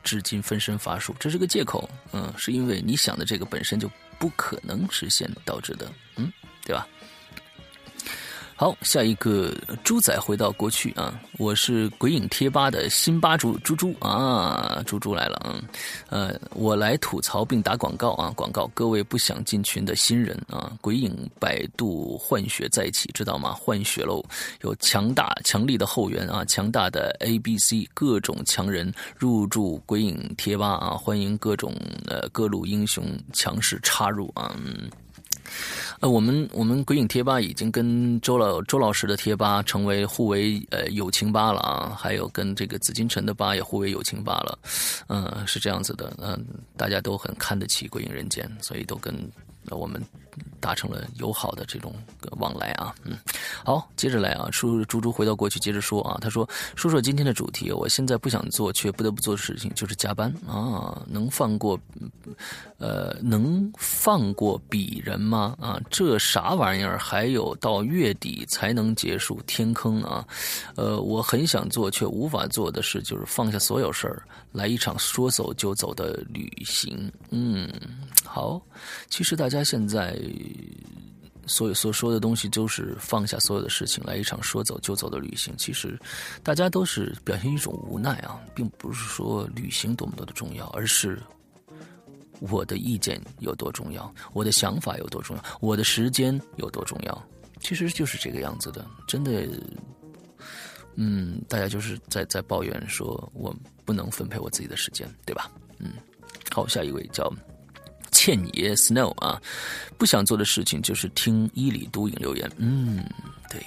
至今分身乏术，这是个借口，嗯，是因为你想的这个本身就不可能实现导致的，嗯，对吧？好，下一个猪仔回到过去啊！我是鬼影贴吧的新吧主猪猪啊，猪猪来了啊！呃，我来吐槽并打广告啊！广告，各位不想进群的新人啊，鬼影百度换血再起，知道吗？换血喽，有强大强力的后援啊，强大的 A、B、C 各种强人入驻鬼影贴吧啊，欢迎各种呃各路英雄强势插入啊！嗯呃，我们我们鬼影贴吧已经跟周老周老师的贴吧成为互为呃友情吧了啊，还有跟这个紫禁城的吧也互为友情吧了，嗯，是这样子的，嗯，大家都很看得起鬼影人间，所以都跟我们。达成了友好的这种往来啊，嗯，好，接着来啊，叔猪猪回到过去接着说啊，他说说说今天的主题，我现在不想做却不得不做的事情就是加班啊，能放过，呃，能放过鄙人吗？啊，这啥玩意儿？还有到月底才能结束天坑啊，呃，我很想做却无法做的事就是放下所有事儿，来一场说走就走的旅行。嗯，好，其实大家现在。所有所说的东西都是放下所有的事情，来一场说走就走的旅行。其实，大家都是表现一种无奈啊，并不是说旅行多么多的重要，而是我的意见有多重要，我的想法有多重要，我的时间有多重要。其实就是这个样子的，真的。嗯，大家就是在在抱怨说我不能分配我自己的时间，对吧？嗯，好，下一位叫。倩爷 Snow 啊，不想做的事情就是听伊里都影留言。嗯，对，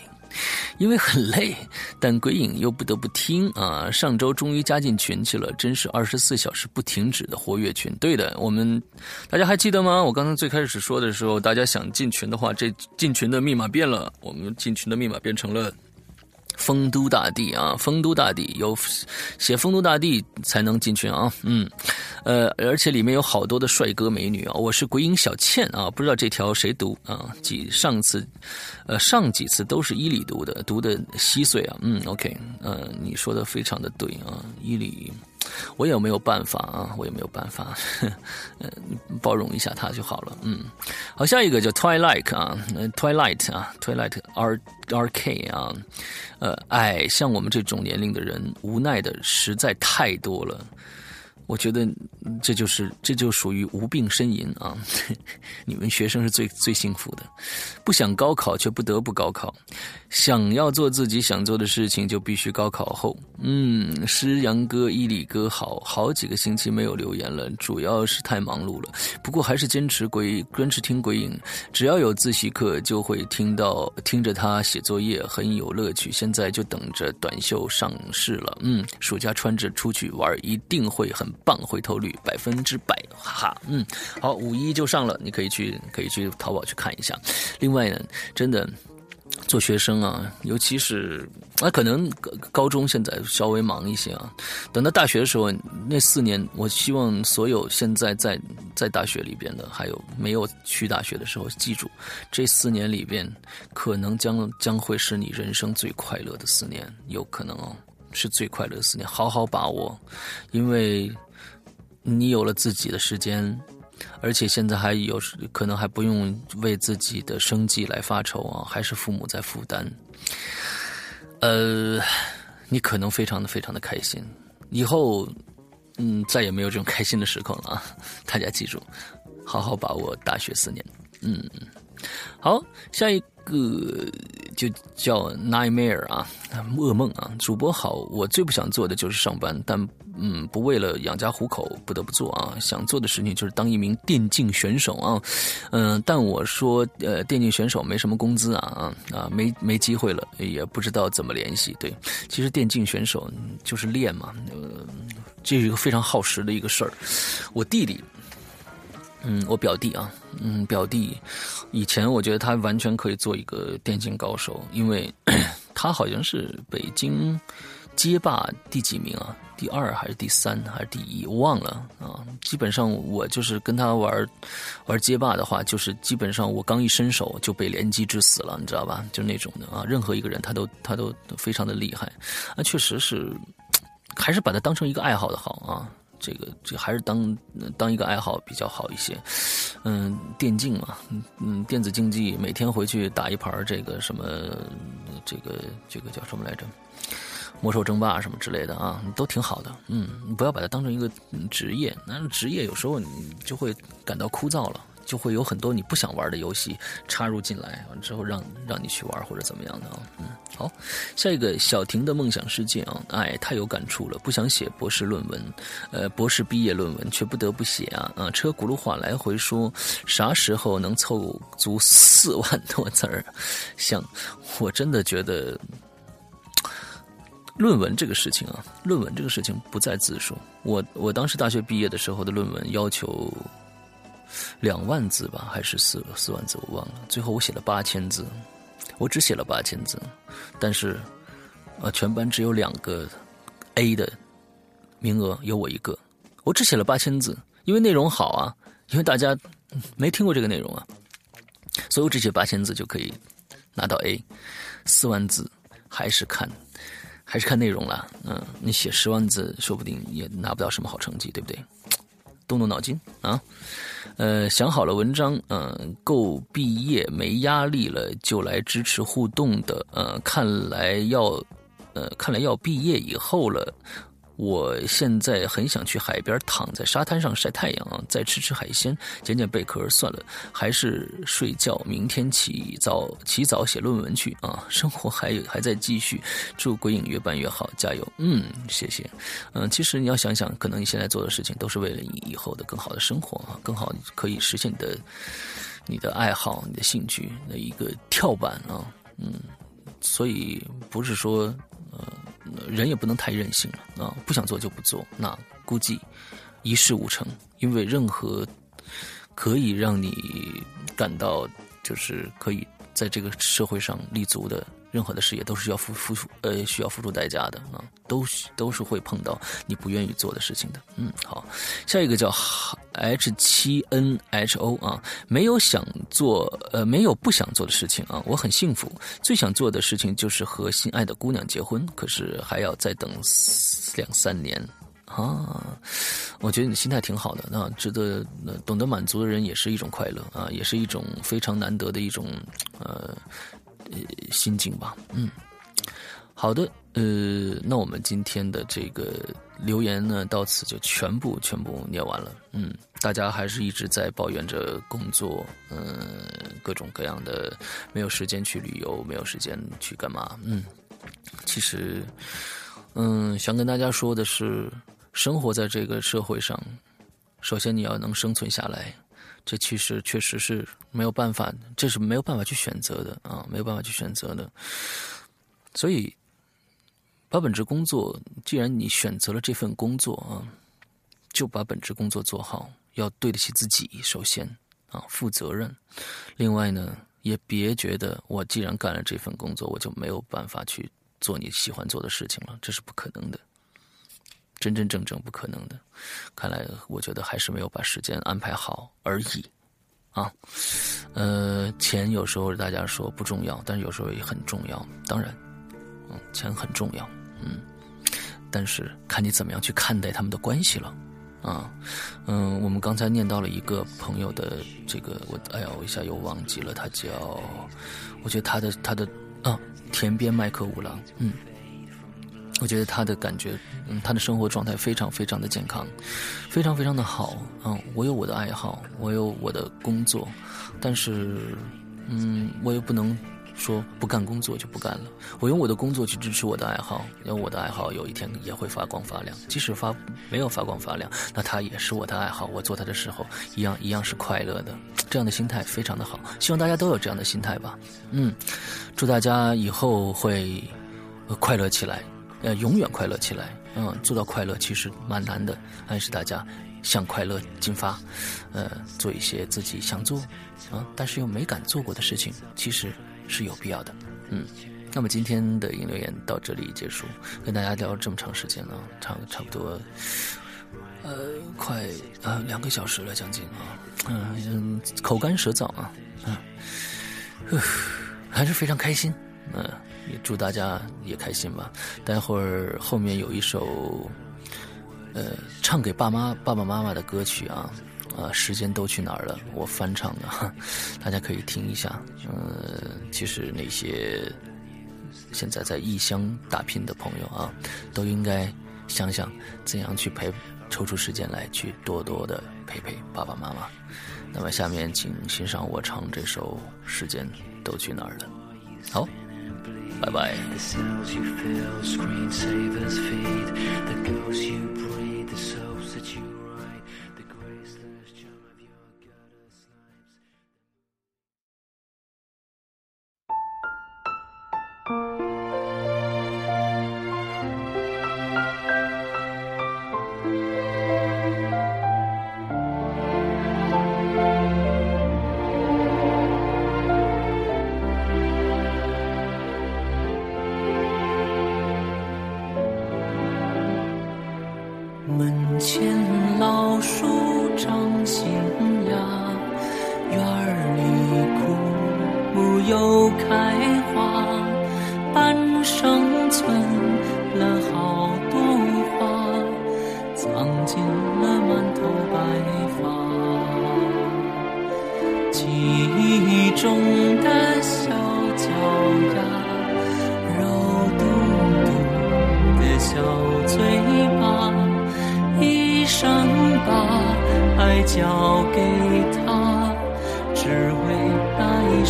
因为很累，但鬼影又不得不听啊。上周终于加进群去了，真是二十四小时不停止的活跃群。对的，我们大家还记得吗？我刚刚最开始说的时候，大家想进群的话，这进群的密码变了，我们进群的密码变成了。丰都大帝啊，丰都大帝有写丰都大帝才能进群啊，嗯，呃，而且里面有好多的帅哥美女啊。我是鬼影小倩啊，不知道这条谁读啊？几上次，呃，上几次都是伊里读的，读的稀碎啊。嗯，OK，呃，你说的非常的对啊，伊里。我也没有办法啊，我也没有办法，嗯，包容一下他就好了。嗯，好，下一个叫 Twilight 啊，Twilight 啊，Twilight R R K 啊，呃，哎，像我们这种年龄的人，无奈的实在太多了。我觉得这就是这就属于无病呻吟啊！*laughs* 你们学生是最最幸福的，不想高考却不得不高考，想要做自己想做的事情就必须高考后。嗯，诗阳哥、伊里哥，好好几个星期没有留言了，主要是太忙碌了。不过还是坚持鬼坚持听鬼影，只要有自习课就会听到听着他写作业，很有乐趣。现在就等着短袖上市了。嗯，暑假穿着出去玩一定会很。棒回头率百分之百，哈哈，嗯，好，五一就上了，你可以去，可以去淘宝去看一下。另外呢，真的做学生啊，尤其是啊，可能高中现在稍微忙一些啊，等到大学的时候，那四年，我希望所有现在在在大学里边的，还有没有去大学的时候，记住，这四年里边，可能将将会是你人生最快乐的四年，有可能哦，是最快乐的四年，好好把握，因为。你有了自己的时间，而且现在还有可能还不用为自己的生计来发愁啊，还是父母在负担。呃，你可能非常的非常的开心，以后嗯再也没有这种开心的时刻了啊！大家记住，好好把握大学四年。嗯，好，下一个就叫 nightmare 啊，噩梦啊。主播好，我最不想做的就是上班，但嗯，不为了养家糊口不得不做啊。想做的事情就是当一名电竞选手啊，嗯，但我说呃，电竞选手没什么工资啊啊啊，没没机会了，也不知道怎么联系。对，其实电竞选手就是练嘛，呃，这是一个非常耗时的一个事儿。我弟弟。嗯，我表弟啊，嗯，表弟，以前我觉得他完全可以做一个电竞高手，因为 *clears throat* 他好像是北京街霸第几名啊？第二还是第三还是第一？我忘了啊。基本上我就是跟他玩玩街霸的话，就是基本上我刚一伸手就被连击致死了，你知道吧？就那种的啊。任何一个人他都他都非常的厉害啊，确实是，*tsk* 还是把他当成一个爱好的好啊。这个这还是当当一个爱好比较好一些，嗯，电竞嘛，嗯，电子竞技，每天回去打一盘这个什么，这个这个叫什么来着，魔兽争霸什么之类的啊，都挺好的，嗯，不要把它当成一个职业，那职业有时候你就会感到枯燥了。就会有很多你不想玩的游戏插入进来，完之后让让你去玩或者怎么样的啊？嗯，好，下一个小婷的梦想世界啊，哎，太有感触了，不想写博士论文，呃，博士毕业论文却不得不写啊啊！车轱辘话来回说，啥时候能凑足四万多字儿？想，我真的觉得，论文这个事情啊，论文这个事情不在字数。我我当时大学毕业的时候的论文要求。两万字吧，还是四四万字，我忘了。最后我写了八千字，我只写了八千字，但是，呃，全班只有两个 A 的名额，有我一个。我只写了八千字，因为内容好啊，因为大家没听过这个内容啊，所以我只写八千字就可以拿到 A。四万字还是看，还是看内容了。嗯，你写十万字，说不定也拿不到什么好成绩，对不对？动动脑筋啊！呃，想好了文章，嗯，够毕业没压力了，就来支持互动的。呃，看来要，呃，看来要毕业以后了。我现在很想去海边躺在沙滩上晒太阳，再吃吃海鲜，捡捡贝壳。算了，还是睡觉。明天起早起早写论文去啊！生活还有还在继续。祝鬼影越办越好，加油！*laughs* 嗯，谢谢。嗯，其实你要想想，可能你现在做的事情都是为了你以后的更好的生活啊，更好可以实现你的你的爱好、你的兴趣的一个跳板啊。嗯，所以不是说呃。人也不能太任性了啊！不想做就不做，那估计一事无成。因为任何可以让你感到就是可以在这个社会上立足的。任何的事业都是要付付出，呃，需要付出代价的啊，都都是会碰到你不愿意做的事情的。嗯，好，下一个叫 H 七 N H O 啊，没有想做，呃，没有不想做的事情啊，我很幸福。最想做的事情就是和心爱的姑娘结婚，可是还要再等两三年啊。我觉得你心态挺好的，那值得懂得满足的人也是一种快乐啊，也是一种非常难得的一种呃。呃，心境吧，嗯，好的，呃，那我们今天的这个留言呢，到此就全部全部念完了，嗯，大家还是一直在抱怨着工作，嗯，各种各样的，没有时间去旅游，没有时间去干嘛，嗯，其实，嗯，想跟大家说的是，生活在这个社会上，首先你要能生存下来。这其实确实是没有办法，这是没有办法去选择的啊，没有办法去选择的。所以，把本职工作，既然你选择了这份工作啊，就把本职工作做好，要对得起自己，首先啊，负责任。另外呢，也别觉得我既然干了这份工作，我就没有办法去做你喜欢做的事情了，这是不可能的。真真正正不可能的，看来我觉得还是没有把时间安排好而已，啊，呃，钱有时候大家说不重要，但是有时候也很重要。当然，嗯，钱很重要，嗯，但是看你怎么样去看待他们的关系了，啊，嗯，我们刚才念到了一个朋友的这个，我哎呀，我一下又忘记了，他叫，我觉得他的他的啊，田边麦克五郎，嗯，我觉得他的感觉，嗯，他的生活状态非常非常的健康，非常非常的好，嗯，我有我的爱好，我有我的工作，但是，嗯，我又不能。说不干工作就不干了，我用我的工作去支持我的爱好，因为我的爱好有一天也会发光发亮。即使发没有发光发亮，那它也是我的爱好。我做它的时候，一样一样是快乐的。这样的心态非常的好，希望大家都有这样的心态吧。嗯，祝大家以后会快乐起来，呃，永远快乐起来。嗯，做到快乐其实蛮难的，暗示大家向快乐进发，呃，做一些自己想做啊，但是又没敢做过的事情，其实。是有必要的，嗯，那么今天的引流言到这里结束，跟大家聊了这么长时间了，差差不多，呃，快啊两个小时了，将近啊，嗯，口干舌燥啊，嗯，还是非常开心，嗯，也祝大家也开心吧。待会儿后面有一首，呃，唱给爸妈爸爸妈妈的歌曲啊。啊，时间都去哪儿了？我翻唱的，*laughs* 大家可以听一下。呃，其实那些现在在异乡打拼的朋友啊，都应该想想怎样去陪，抽出时间来去多多的陪陪爸爸妈妈。那么下面请欣赏我唱这首《时间都去哪儿了》。好，拜拜。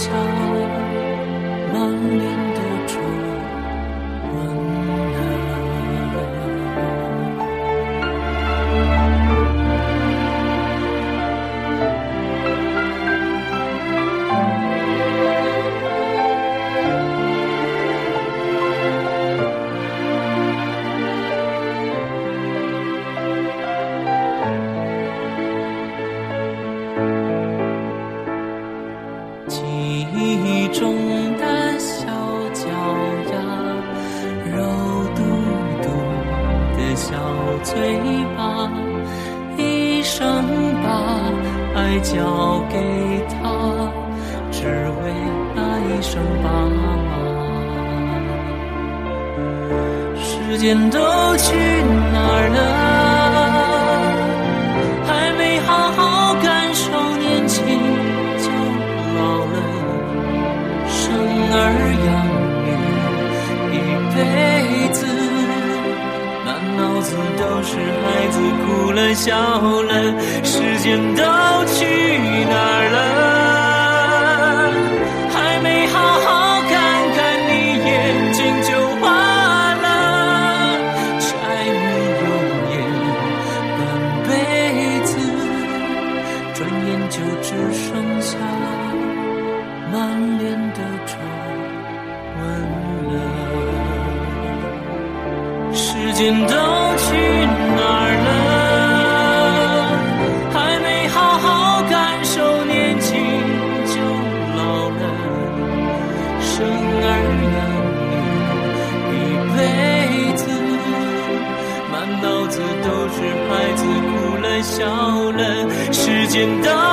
想。交给他只为那一声爸妈时间都去哪儿了？是孩子哭了笑了时间都去哪儿了？笑了，时间到。